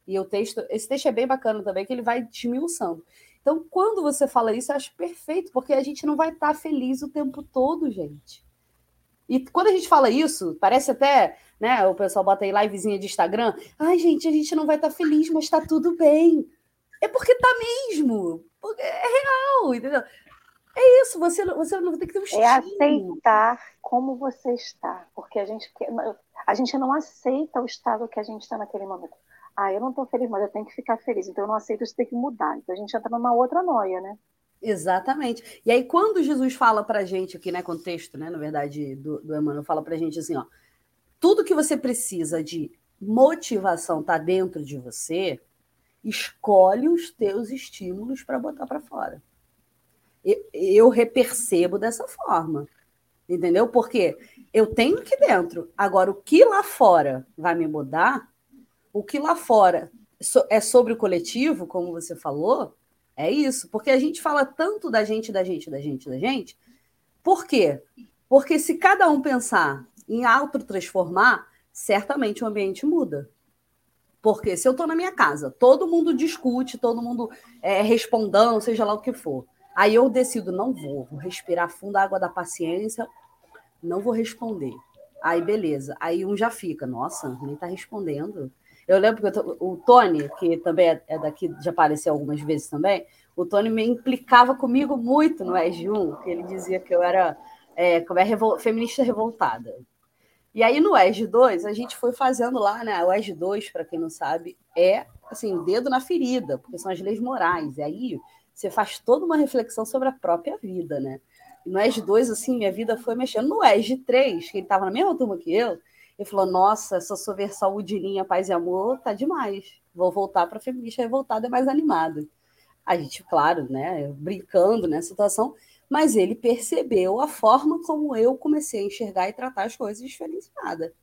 E o texto, esse texto é bem bacana também, que ele vai desmiuçando. Então, quando você fala isso, eu acho perfeito, porque a gente não vai estar feliz o tempo todo, gente. E quando a gente fala isso, parece até né? O pessoal bota aí livezinha de Instagram. Ai, gente, a gente não vai estar tá feliz, mas está tudo bem. É porque tá mesmo. Porque é real, entendeu? É isso, você, você não tem que ter um estilo. É aceitar como você está. Porque a gente, a gente não aceita o estado que a gente está naquele momento. Ah, eu não estou feliz, mas eu tenho que ficar feliz. Então eu não aceito isso, tem que mudar. Então a gente entra numa outra noia, né? Exatamente. E aí, quando Jesus fala pra gente aqui, né, contexto, né, na verdade, do, do Emmanuel, fala pra gente assim, ó, tudo que você precisa de motivação está dentro de você, escolhe os teus estímulos para botar para fora. Eu, repercebo dessa forma. Entendeu? Porque eu tenho aqui dentro. Agora, o que lá fora vai me mudar, o que lá fora é sobre o coletivo, como você falou, é isso. Porque a gente fala tanto da gente, da gente, da gente, da gente. Por quê? Porque se cada um pensar em auto-transformar, certamente o ambiente muda. Porque se eu estou na minha casa, todo mundo discute, todo mundo é respondão, seja lá o que for. Aí eu decido, não vou, vou respirar fundo a água da paciência, não vou responder. Aí beleza. Aí um já fica, nossa, nem está respondendo. Eu lembro que eu, o Tony, que também é, é, daqui, já apareceu algumas vezes também, o Tony me implicava comigo muito no ESG1, que ele dizia que eu era é, como é, revol, feminista revoltada. E aí no ESG 2, a gente foi fazendo lá, né? O ESG 2, para quem não sabe, é assim, dedo na ferida, porque são as leis morais. E aí você faz toda uma reflexão sobre a própria vida, né? E no ESG 2, assim, minha vida foi mexendo. No ESG 3, que ele estava na mesma turma que eu, ele falou: Nossa, essa sua versão Udilinha, paz e amor tá demais. Vou voltar para feminista revoltada, é mais animada. A gente, claro, né, brincando nessa situação, mas ele percebeu a forma como eu comecei a enxergar e tratar as coisas diferenciada.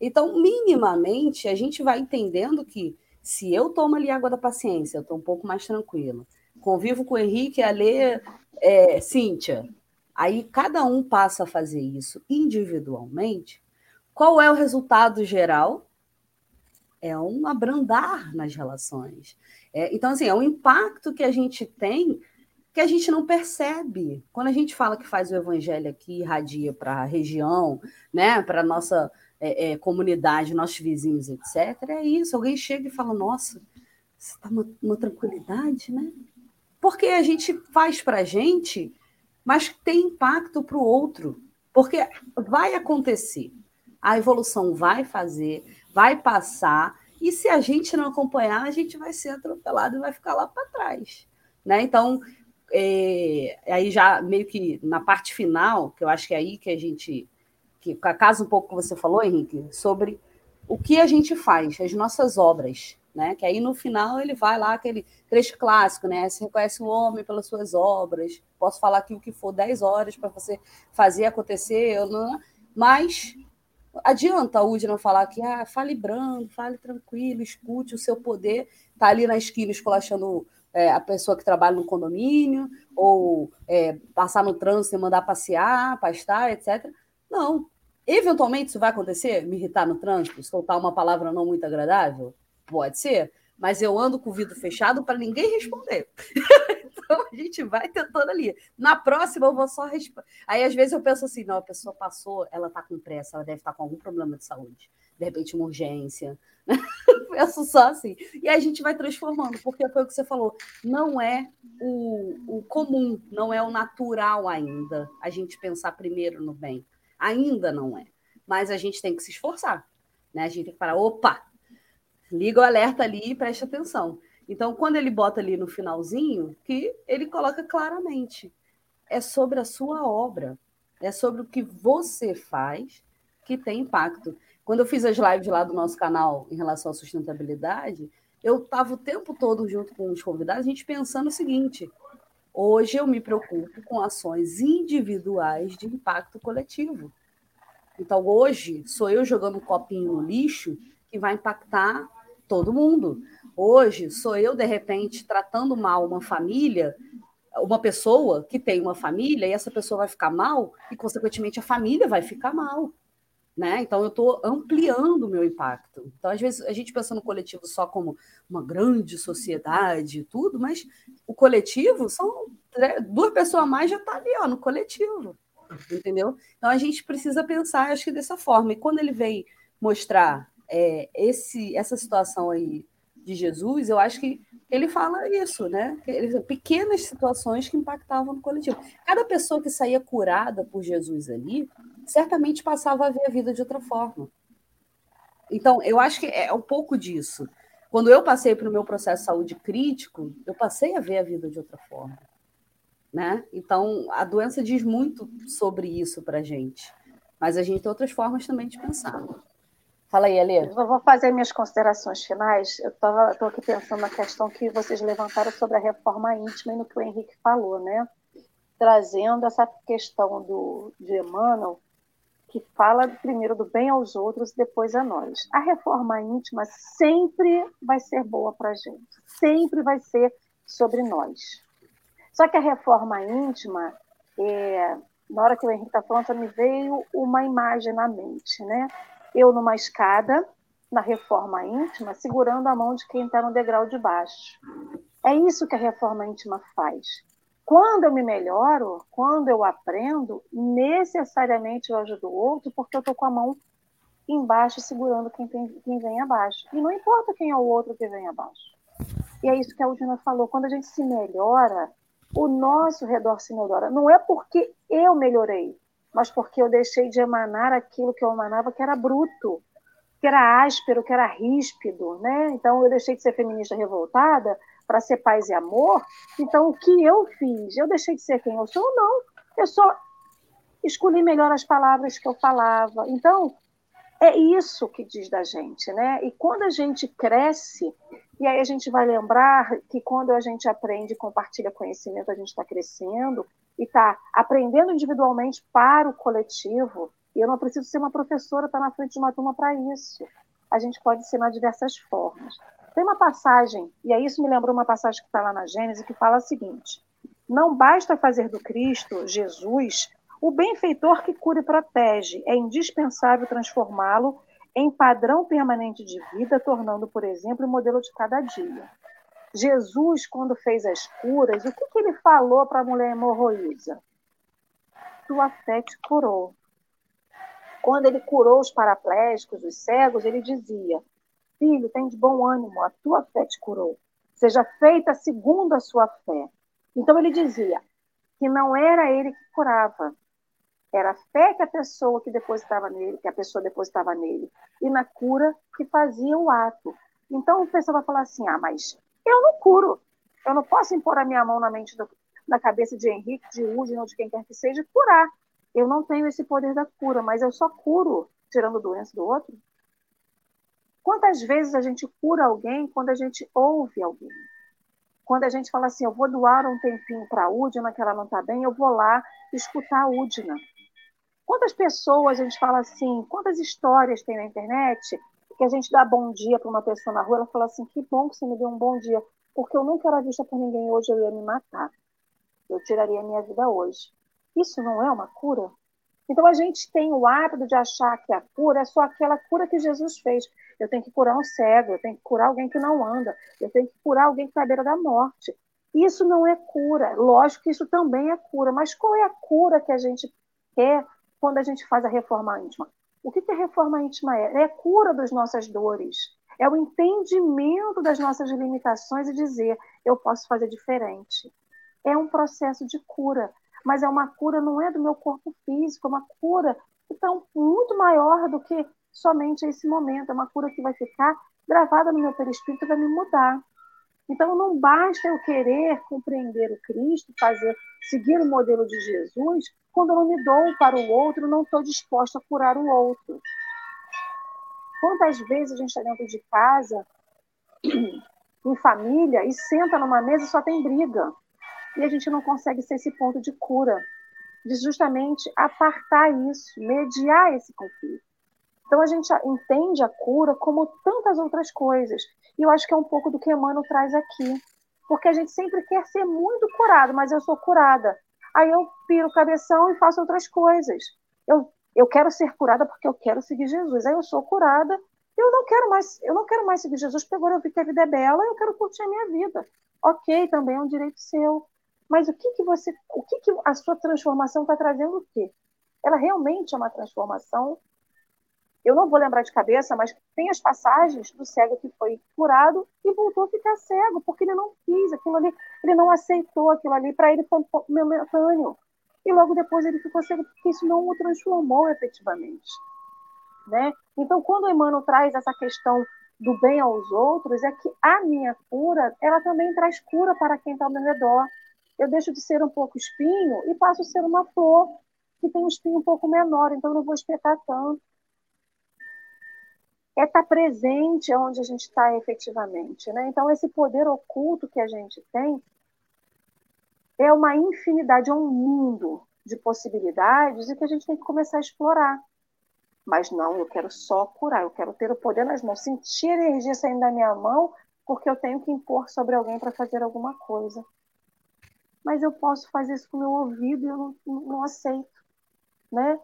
Então, minimamente, a gente vai entendendo que se eu tomo ali água da paciência, eu estou um pouco mais tranquila. Convivo com o Henrique, a Lê, é, Cíntia. Aí cada um passa a fazer isso individualmente. Qual é o resultado geral? É um abrandar nas relações. É, então, assim, é um impacto que a gente tem que a gente não percebe. Quando a gente fala que faz o evangelho aqui, irradia para a região, né, para a nossa é, é, comunidade, nossos vizinhos, etc., é isso. Alguém chega e fala, nossa, está uma, uma tranquilidade, né? Porque a gente faz para a gente, mas tem impacto para o outro. Porque vai acontecer. A evolução vai fazer, vai passar, e se a gente não acompanhar, a gente vai ser atropelado e vai ficar lá para trás. Né? Então, é, aí já meio que na parte final, que eu acho que é aí que a gente, que um pouco que você falou, Henrique, sobre o que a gente faz, as nossas obras, né? Que aí no final ele vai lá, aquele trecho clássico, né? Se reconhece o homem pelas suas obras, posso falar aqui o que for 10 horas para você fazer acontecer, não, mas adianta a não falar que ah, fale brando, fale tranquilo, escute o seu poder, tá ali na esquina esculachando é, a pessoa que trabalha no condomínio, ou é, passar no trânsito e mandar passear, pastar, etc. Não. Eventualmente isso vai acontecer? Me irritar no trânsito, soltar uma palavra não muito agradável? Pode ser, mas eu ando com o vidro fechado para ninguém responder. [laughs] então a gente vai tentando ali. Na próxima eu vou só responder. Aí às vezes eu penso assim: não, a pessoa passou, ela está com pressa, ela deve estar tá com algum problema de saúde de repente uma urgência. [laughs] Penso só assim. E a gente vai transformando, porque foi o que você falou, não é o, o comum, não é o natural ainda a gente pensar primeiro no bem. Ainda não é. Mas a gente tem que se esforçar. Né? A gente tem que parar, opa, liga o alerta ali e preste atenção. Então, quando ele bota ali no finalzinho, que ele coloca claramente, é sobre a sua obra, é sobre o que você faz que tem impacto. Quando eu fiz as lives lá do nosso canal em relação à sustentabilidade, eu estava o tempo todo junto com os convidados, a gente pensando o seguinte: hoje eu me preocupo com ações individuais de impacto coletivo. Então, hoje, sou eu jogando um copinho no lixo que vai impactar todo mundo. Hoje, sou eu, de repente, tratando mal uma família, uma pessoa que tem uma família, e essa pessoa vai ficar mal, e, consequentemente, a família vai ficar mal. Né? Então, eu estou ampliando o meu impacto. Então, às vezes, a gente pensa no coletivo só como uma grande sociedade e tudo, mas o coletivo são duas pessoas a mais já está ali ó, no coletivo. Entendeu? Então, a gente precisa pensar, acho que dessa forma. E quando ele vem mostrar é, esse, essa situação aí de Jesus, eu acho que ele fala isso, né? Pequenas situações que impactavam no coletivo. Cada pessoa que saía curada por Jesus ali, certamente passava a ver a vida de outra forma. Então, eu acho que é um pouco disso. Quando eu passei para o meu processo de saúde crítico, eu passei a ver a vida de outra forma. Né? Então, a doença diz muito sobre isso para a gente. Mas a gente tem outras formas também de pensar. Fala aí, Alê. Eu vou fazer minhas considerações finais. Eu estou aqui pensando na questão que vocês levantaram sobre a reforma íntima e no que o Henrique falou, né? Trazendo essa questão do, de Emmanuel, que fala primeiro do bem aos outros depois a nós. A reforma íntima sempre vai ser boa para a gente, sempre vai ser sobre nós. Só que a reforma íntima, é, na hora que o Henrique está falando, me veio uma imagem na mente, né? Eu numa escada, na reforma íntima, segurando a mão de quem está no degrau de baixo. É isso que a reforma íntima faz. Quando eu me melhoro, quando eu aprendo, necessariamente eu ajudo o outro, porque eu estou com a mão embaixo segurando quem, tem, quem vem abaixo. E não importa quem é o outro que vem abaixo. E é isso que a Udina falou. Quando a gente se melhora, o nosso redor se melhora. Não é porque eu melhorei, mas porque eu deixei de emanar aquilo que eu emanava que era bruto, que era áspero, que era ríspido, né? Então eu deixei de ser feminista revoltada para ser paz e amor. Então o que eu fiz? Eu deixei de ser quem eu sou? Não. Eu só escolhi melhor as palavras que eu falava. Então é isso que diz da gente, né? E quando a gente cresce, e aí a gente vai lembrar que quando a gente aprende e compartilha conhecimento, a gente está crescendo, e está aprendendo individualmente para o coletivo, e eu não preciso ser uma professora, estar tá na frente de uma turma para isso. A gente pode ensinar de diversas formas. Tem uma passagem, e aí isso me lembrou uma passagem que está lá na Gênesis, que fala o seguinte: Não basta fazer do Cristo, Jesus, o benfeitor que cura e protege, é indispensável transformá-lo em padrão permanente de vida, tornando, por exemplo, o modelo de cada dia. Jesus, quando fez as curas, o que, que ele falou para a mulher hemorroísa? Tua fé te curou. Quando ele curou os paraplégicos, os cegos, ele dizia: Filho, tem de bom ânimo, a tua fé te curou. Seja feita segundo a sua fé. Então ele dizia que não era ele que curava, era a fé que a pessoa que depositava nele, que a pessoa depositava nele, e na cura que fazia o ato. Então o pessoal vai falar assim: ah, mas eu não curo. Eu não posso impor a minha mão na mente, do, na cabeça de Henrique, de Udine ou de quem quer que seja, curar. Eu não tenho esse poder da cura, mas eu só curo tirando doença do outro. Quantas vezes a gente cura alguém quando a gente ouve alguém? Quando a gente fala assim, eu vou doar um tempinho para a Udina, que ela não está bem, eu vou lá escutar a Udina. Quantas pessoas a gente fala assim, quantas histórias tem na internet que a gente dá bom dia para uma pessoa na rua, ela fala assim: que bom que você me deu um bom dia, porque eu nunca era vista por ninguém hoje, eu ia me matar. Eu tiraria a minha vida hoje. Isso não é uma cura? Então a gente tem o hábito de achar que a cura é só aquela cura que Jesus fez. Eu tenho que curar um cego, eu tenho que curar alguém que não anda, eu tenho que curar alguém que está à beira da morte. Isso não é cura. Lógico que isso também é cura, mas qual é a cura que a gente quer quando a gente faz a reforma íntima? O que, que a reforma íntima é? É a cura das nossas dores, é o entendimento das nossas limitações e dizer: eu posso fazer diferente. É um processo de cura, mas é uma cura não é do meu corpo físico, é uma cura então muito maior do que somente esse momento. É uma cura que vai ficar gravada no meu perispírito e vai me mudar. Então não basta eu querer compreender o Cristo, fazer, seguir o modelo de Jesus, quando eu não me dou para o outro, não estou disposta a curar o outro. Quantas vezes a gente está dentro de casa, [clears throat] em família, e senta numa mesa e só tem briga. E a gente não consegue ser esse ponto de cura, de justamente apartar isso, mediar esse conflito. Então a gente entende a cura como tantas outras coisas. E eu acho que é um pouco do que Emmanuel traz aqui. Porque a gente sempre quer ser muito curado, mas eu sou curada aí eu piro o cabeção e faço outras coisas. Eu, eu quero ser curada porque eu quero seguir Jesus. Aí eu sou curada, eu não quero mais, eu não quero mais seguir Jesus, porque agora eu vi que a vida é bela, eu quero curtir a minha vida. Ok, também é um direito seu. Mas o que que você, o que que a sua transformação está trazendo o quê? Ela realmente é uma transformação eu não vou lembrar de cabeça, mas tem as passagens do cego que foi curado e voltou a ficar cego, porque ele não quis aquilo ali, ele não aceitou aquilo ali, para ele foi momentâneo. E logo depois ele ficou cego, porque isso não o transformou efetivamente. Né? Então, quando o Emmanuel traz essa questão do bem aos outros, é que a minha cura, ela também traz cura para quem está ao meu redor. Eu deixo de ser um pouco espinho e passo a ser uma flor que tem um espinho um pouco menor, então não vou espetar tanto. É estar tá presente onde a gente está efetivamente. Né? Então, esse poder oculto que a gente tem é uma infinidade, é um mundo de possibilidades e que a gente tem que começar a explorar. Mas não, eu quero só curar, eu quero ter o poder nas mãos, sentir a energia saindo da minha mão, porque eu tenho que impor sobre alguém para fazer alguma coisa. Mas eu posso fazer isso com o meu ouvido e eu não, não aceito. Né?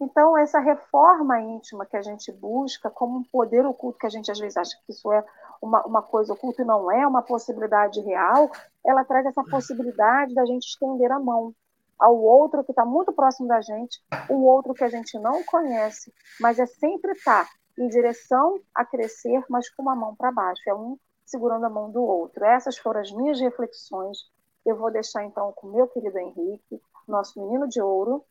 Então, essa reforma íntima que a gente busca, como um poder oculto, que a gente às vezes acha que isso é uma, uma coisa oculta e não é uma possibilidade real, ela traz essa possibilidade da gente estender a mão ao outro que está muito próximo da gente, o outro que a gente não conhece, mas é sempre estar tá em direção a crescer, mas com uma mão para baixo, é um segurando a mão do outro. Essas foram as minhas reflexões. Eu vou deixar então com o meu querido Henrique, nosso menino de ouro,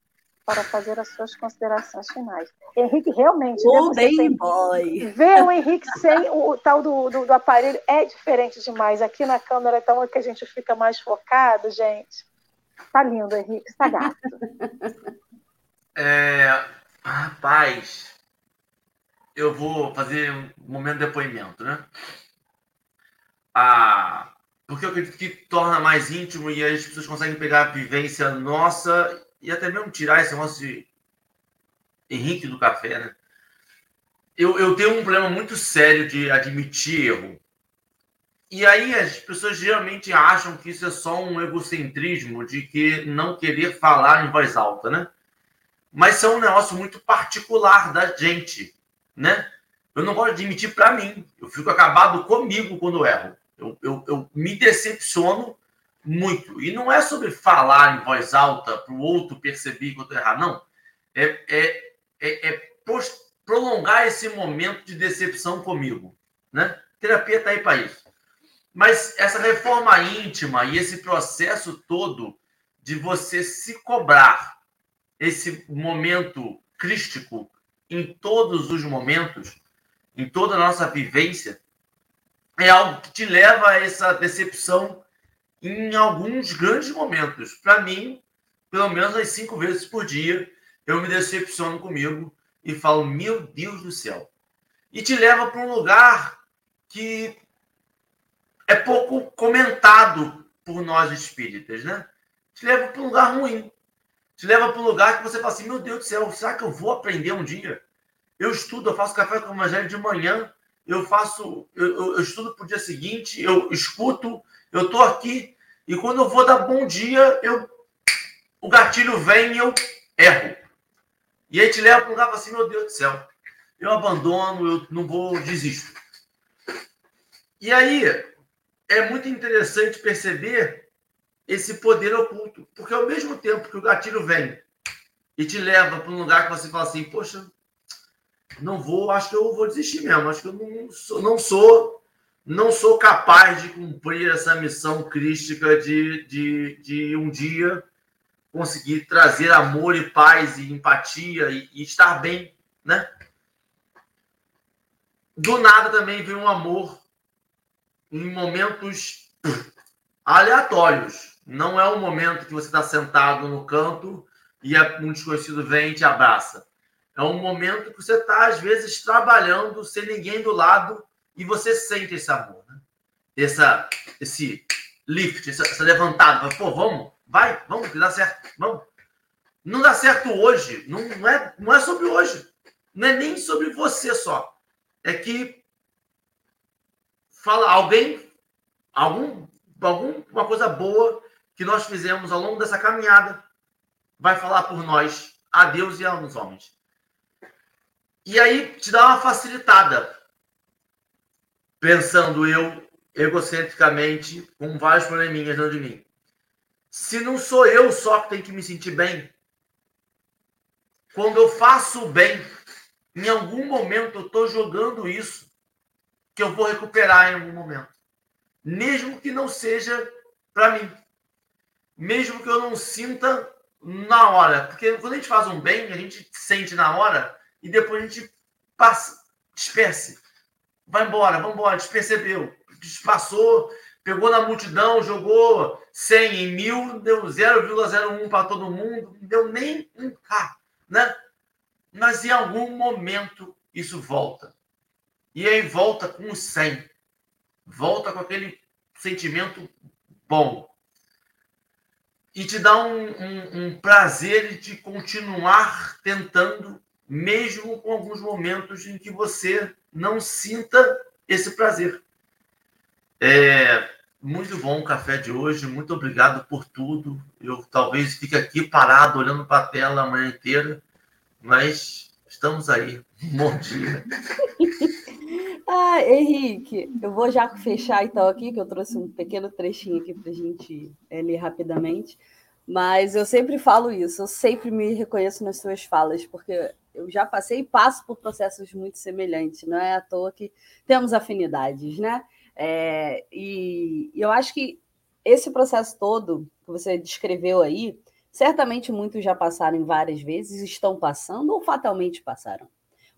para fazer as suas considerações finais. Henrique, realmente. O né, boy. Ver o Henrique sem o, o tal do, do, do, aparelho é diferente demais. Aqui na câmera, então, é que a gente fica mais focado, gente. Tá lindo, Henrique, está gato. [laughs] É, rapaz, eu vou fazer um momento de depoimento, né? Ah, porque eu acredito que torna mais íntimo e as pessoas conseguem pegar a vivência nossa e até mesmo tirar esse negócio de Henrique do café, né? Eu, eu tenho um problema muito sério de admitir erro. E aí as pessoas geralmente acham que isso é só um egocentrismo de que não querer falar em voz alta, né? Mas é um negócio muito particular da gente, né? Eu não gosto de admitir para mim. Eu fico acabado comigo quando erro. Eu, eu, eu me decepciono muito. E não é sobre falar em voz alta para o outro perceber que eu estou errado, não. É, é, é, é prolongar esse momento de decepção comigo. Né? Terapia está aí para isso. Mas essa reforma íntima e esse processo todo de você se cobrar esse momento crístico em todos os momentos, em toda a nossa vivência, é algo que te leva a essa decepção em alguns grandes momentos. Para mim, pelo menos as cinco vezes por dia, eu me decepciono comigo e falo: Meu Deus do céu. E te leva para um lugar que é pouco comentado por nós espíritas, né? Te leva para um lugar ruim. Te leva para um lugar que você fala assim: Meu Deus do céu, será que eu vou aprender um dia? Eu estudo, eu faço café com o evangelho de manhã, eu faço, eu, eu, eu estudo para o dia seguinte, eu escuto, eu estou aqui e quando eu vou dar bom dia, eu o gatilho vem e eu erro. E aí te leva para um lugar assim, meu Deus do céu, eu abandono, eu não vou, desisto. E aí é muito interessante perceber esse poder oculto, porque ao mesmo tempo que o gatilho vem e te leva para um lugar que você fala assim, poxa, não vou, acho que eu vou desistir mesmo, acho que eu não sou, não sou não sou capaz de cumprir essa missão crística de, de, de um dia conseguir trazer amor e paz e empatia e, e estar bem, né? Do nada também vem um amor em momentos aleatórios. Não é um momento que você está sentado no canto e um desconhecido vem e te abraça. É um momento que você está, às vezes, trabalhando sem ninguém do lado e você sente esse amor, né? Essa, esse lift, essa, essa levantada. Pô, vamos, vai, vamos, que dá certo, vamos. Não dá certo hoje, não, não, é, não é sobre hoje. Não é nem sobre você só. É que fala alguém, algum, alguma coisa boa que nós fizemos ao longo dessa caminhada vai falar por nós, a Deus e aos homens. E aí te dá uma facilitada pensando eu egocentricamente, com vários probleminhas dentro de mim. Se não sou eu só que tenho que me sentir bem, quando eu faço o bem, em algum momento eu estou jogando isso que eu vou recuperar em algum momento. Mesmo que não seja para mim. Mesmo que eu não sinta na hora. Porque quando a gente faz um bem, a gente sente na hora e depois a gente passa, disperse vai embora, vamos embora, despercebeu, passou, pegou na multidão, jogou 100 em mil, deu 0,01 para todo mundo, não deu nem um K, né? Mas em algum momento isso volta. e aí volta com 100. Volta com aquele sentimento bom. E te dá um, um, um prazer de continuar tentando, mesmo com alguns momentos em que você não sinta esse prazer. É muito bom o café de hoje, muito obrigado por tudo. Eu talvez fique aqui parado olhando para a tela a manhã inteira, mas estamos aí. [laughs] Bom dia. [laughs] ah, Henrique, eu vou já fechar então aqui, que eu trouxe um pequeno trechinho aqui para a gente é, ler rapidamente. Mas eu sempre falo isso, eu sempre me reconheço nas suas falas, porque eu já passei e passo por processos muito semelhantes, não é à toa que temos afinidades, né? É, e, e eu acho que esse processo todo que você descreveu aí, certamente muitos já passaram várias vezes, estão passando ou fatalmente passaram.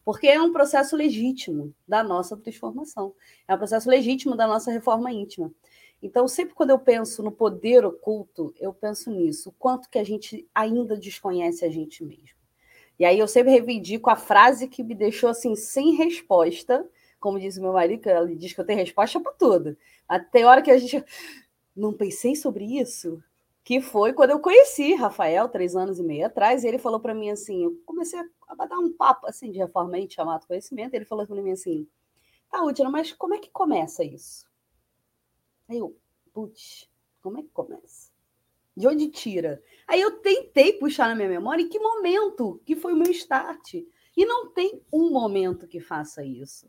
Porque é um processo legítimo da nossa transformação, é um processo legítimo da nossa reforma íntima. Então, sempre quando eu penso no poder oculto, eu penso nisso, o quanto que a gente ainda desconhece a gente mesmo. E aí eu sempre reivindico a frase que me deixou assim sem resposta, como diz o meu marido, que ele diz que eu tenho resposta para tudo. Até hora que a gente não pensei sobre isso, que foi quando eu conheci Rafael, três anos e meio atrás, e ele falou para mim assim, eu comecei a dar um papo assim de reforma íntima, chamado conhecimento, ele falou para mim assim, tá, Udina, mas como é que começa isso? Aí eu, putz, como é que começa? De onde tira? Aí eu tentei puxar na minha memória em que momento que foi o meu start. E não tem um momento que faça isso.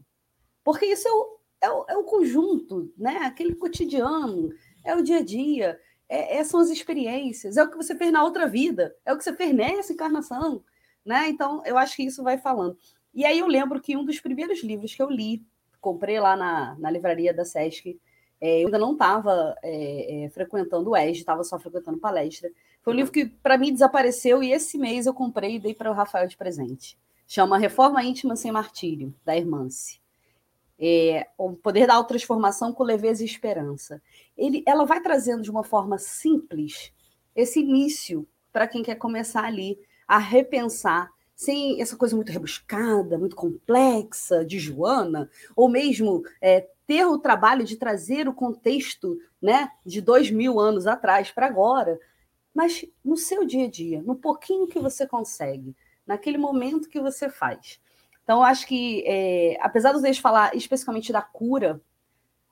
Porque isso é o, é o, é o conjunto, né? aquele cotidiano, é o dia a dia, é, é, são as experiências, é o que você fez na outra vida, é o que você fez nessa encarnação. Né? Então, eu acho que isso vai falando. E aí eu lembro que um dos primeiros livros que eu li, comprei lá na, na livraria da Sesc, é, eu ainda não estava é, é, frequentando o ESG, estava só frequentando palestra. Foi um livro que, para mim, desapareceu e esse mês eu comprei e dei para o Rafael de presente. Chama Reforma Íntima Sem Martírio, da Irmance. É, o poder da autotransformação com leveza e esperança. Ele, ela vai trazendo de uma forma simples esse início para quem quer começar ali a repensar, sem essa coisa muito rebuscada, muito complexa, de Joana, ou mesmo é, ter o trabalho de trazer o contexto né, de dois mil anos atrás para agora, mas no seu dia a dia, no pouquinho que você consegue, naquele momento que você faz. Então, acho que, é, apesar dos eles falar especificamente da cura,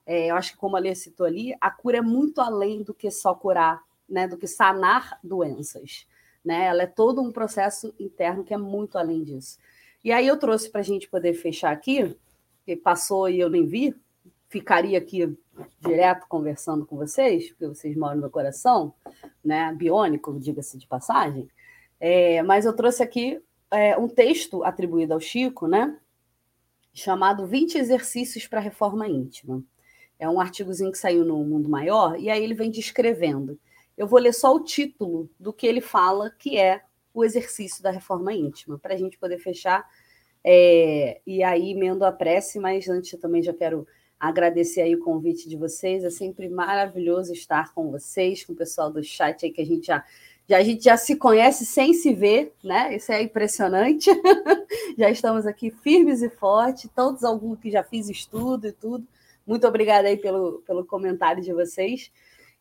é, eu acho que, como a Lê citou ali, a cura é muito além do que só curar, né, do que sanar doenças. Né? Ela é todo um processo interno que é muito além disso. E aí eu trouxe para a gente poder fechar aqui, que passou e eu nem vi, ficaria aqui direto conversando com vocês, porque vocês moram no meu coração, né? Biônico, diga-se de passagem. É, mas eu trouxe aqui é, um texto atribuído ao Chico, né? Chamado 20 Exercícios para a Reforma Íntima. É um artigozinho que saiu no Mundo Maior, e aí ele vem descrevendo. Eu vou ler só o título do que ele fala, que é o exercício da reforma íntima, para a gente poder fechar. É, e aí emendo a prece, mas antes eu também já quero agradecer aí o convite de vocês. É sempre maravilhoso estar com vocês, com o pessoal do chat aí que a gente já, já a gente já se conhece sem se ver, né? Isso é impressionante. [laughs] já estamos aqui firmes e fortes, todos alguns que já fiz estudo e tudo. Muito obrigada aí pelo, pelo comentário de vocês.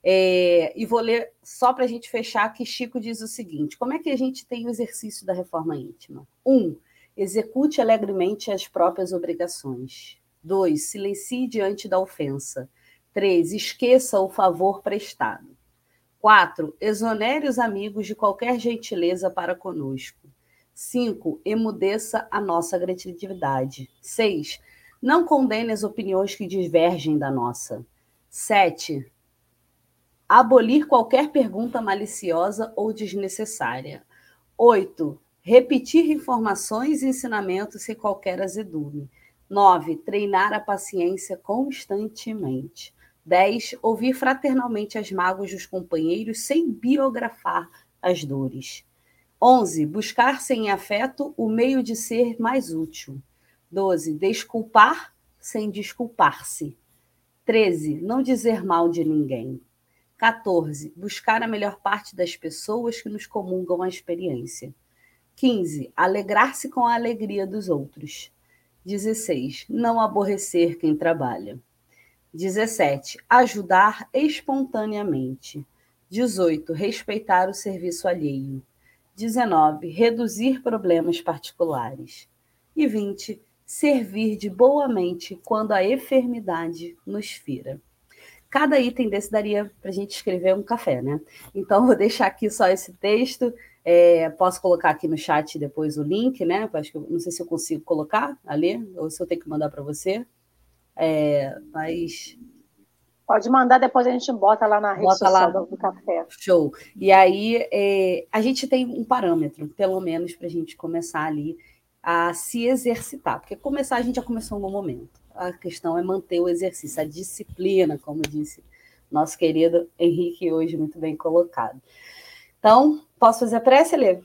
É, e vou ler só para a gente fechar que Chico diz o seguinte: como é que a gente tem o exercício da reforma íntima? Um, execute alegremente as próprias obrigações. 2. Silencie diante da ofensa. 3. Esqueça o favor prestado. 4. Exonere os amigos de qualquer gentileza para conosco. 5. Emudeça a nossa gratidão. 6. Não condene as opiniões que divergem da nossa. 7. Abolir qualquer pergunta maliciosa ou desnecessária. 8. Repetir informações e ensinamentos sem qualquer azedume. 9. Treinar a paciência constantemente. 10. Ouvir fraternalmente as mágoas dos companheiros sem biografar as dores. 11. Buscar sem afeto o meio de ser mais útil. 12. Desculpar sem desculpar-se. 13. Não dizer mal de ninguém. 14. Buscar a melhor parte das pessoas que nos comungam a experiência. 15. Alegrar-se com a alegria dos outros. 16. Não aborrecer quem trabalha. 17. Ajudar espontaneamente. 18. Respeitar o serviço alheio. 19. Reduzir problemas particulares. E 20. Servir de boa mente quando a enfermidade nos fira. Cada item desse daria para a gente escrever um café, né? Então, vou deixar aqui só esse texto. É, posso colocar aqui no chat depois o link, né? Acho que não sei se eu consigo colocar ali, ou se eu tenho que mandar para você. É, mas Pode mandar, depois a gente bota lá na rede bota social lá. Do, café. Show. E aí é, a gente tem um parâmetro, pelo menos, para a gente começar ali a se exercitar. Porque começar a gente já começou no momento. A questão é manter o exercício, a disciplina, como disse nosso querido Henrique, hoje muito bem colocado. Então, posso fazer a prece, Lê?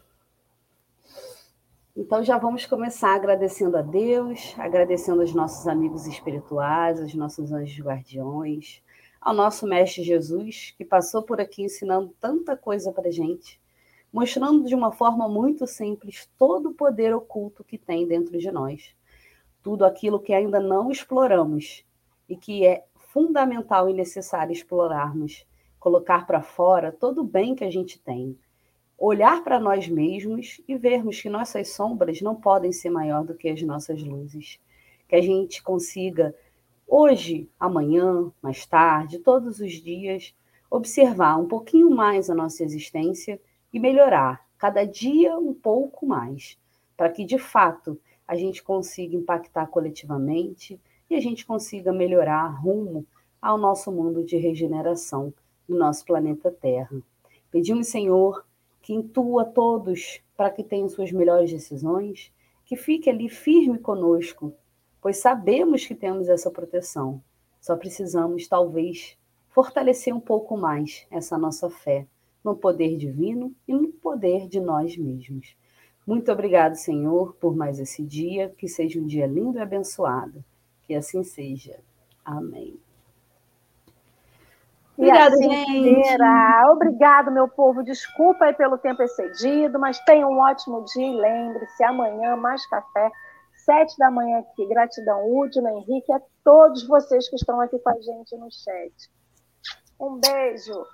Então já vamos começar agradecendo a Deus, agradecendo aos nossos amigos espirituais, aos nossos anjos guardiões, ao nosso Mestre Jesus, que passou por aqui ensinando tanta coisa para gente, mostrando de uma forma muito simples todo o poder oculto que tem dentro de nós, tudo aquilo que ainda não exploramos e que é fundamental e necessário explorarmos, colocar para fora todo o bem que a gente tem, olhar para nós mesmos e vermos que nossas sombras não podem ser maior do que as nossas luzes, que a gente consiga hoje, amanhã, mais tarde, todos os dias, observar um pouquinho mais a nossa existência e melhorar cada dia um pouco mais, para que de fato a gente consiga impactar coletivamente e a gente consiga melhorar rumo ao nosso mundo de regeneração no nosso planeta Terra. Pedimos, Senhor, que intua todos para que tenham suas melhores decisões, que fique ali firme conosco pois sabemos que temos essa proteção. Só precisamos, talvez, fortalecer um pouco mais essa nossa fé no poder divino e no poder de nós mesmos. Muito obrigado, Senhor, por mais esse dia, que seja um dia lindo e abençoado. Que assim seja. Amém. Obrigada, gente. Obrigado, meu povo. Desculpa aí pelo tempo excedido, mas tenha um ótimo dia e lembre-se, amanhã mais café sete da manhã aqui. Gratidão, útil, Henrique, a todos vocês que estão aqui com a gente no chat. Um beijo.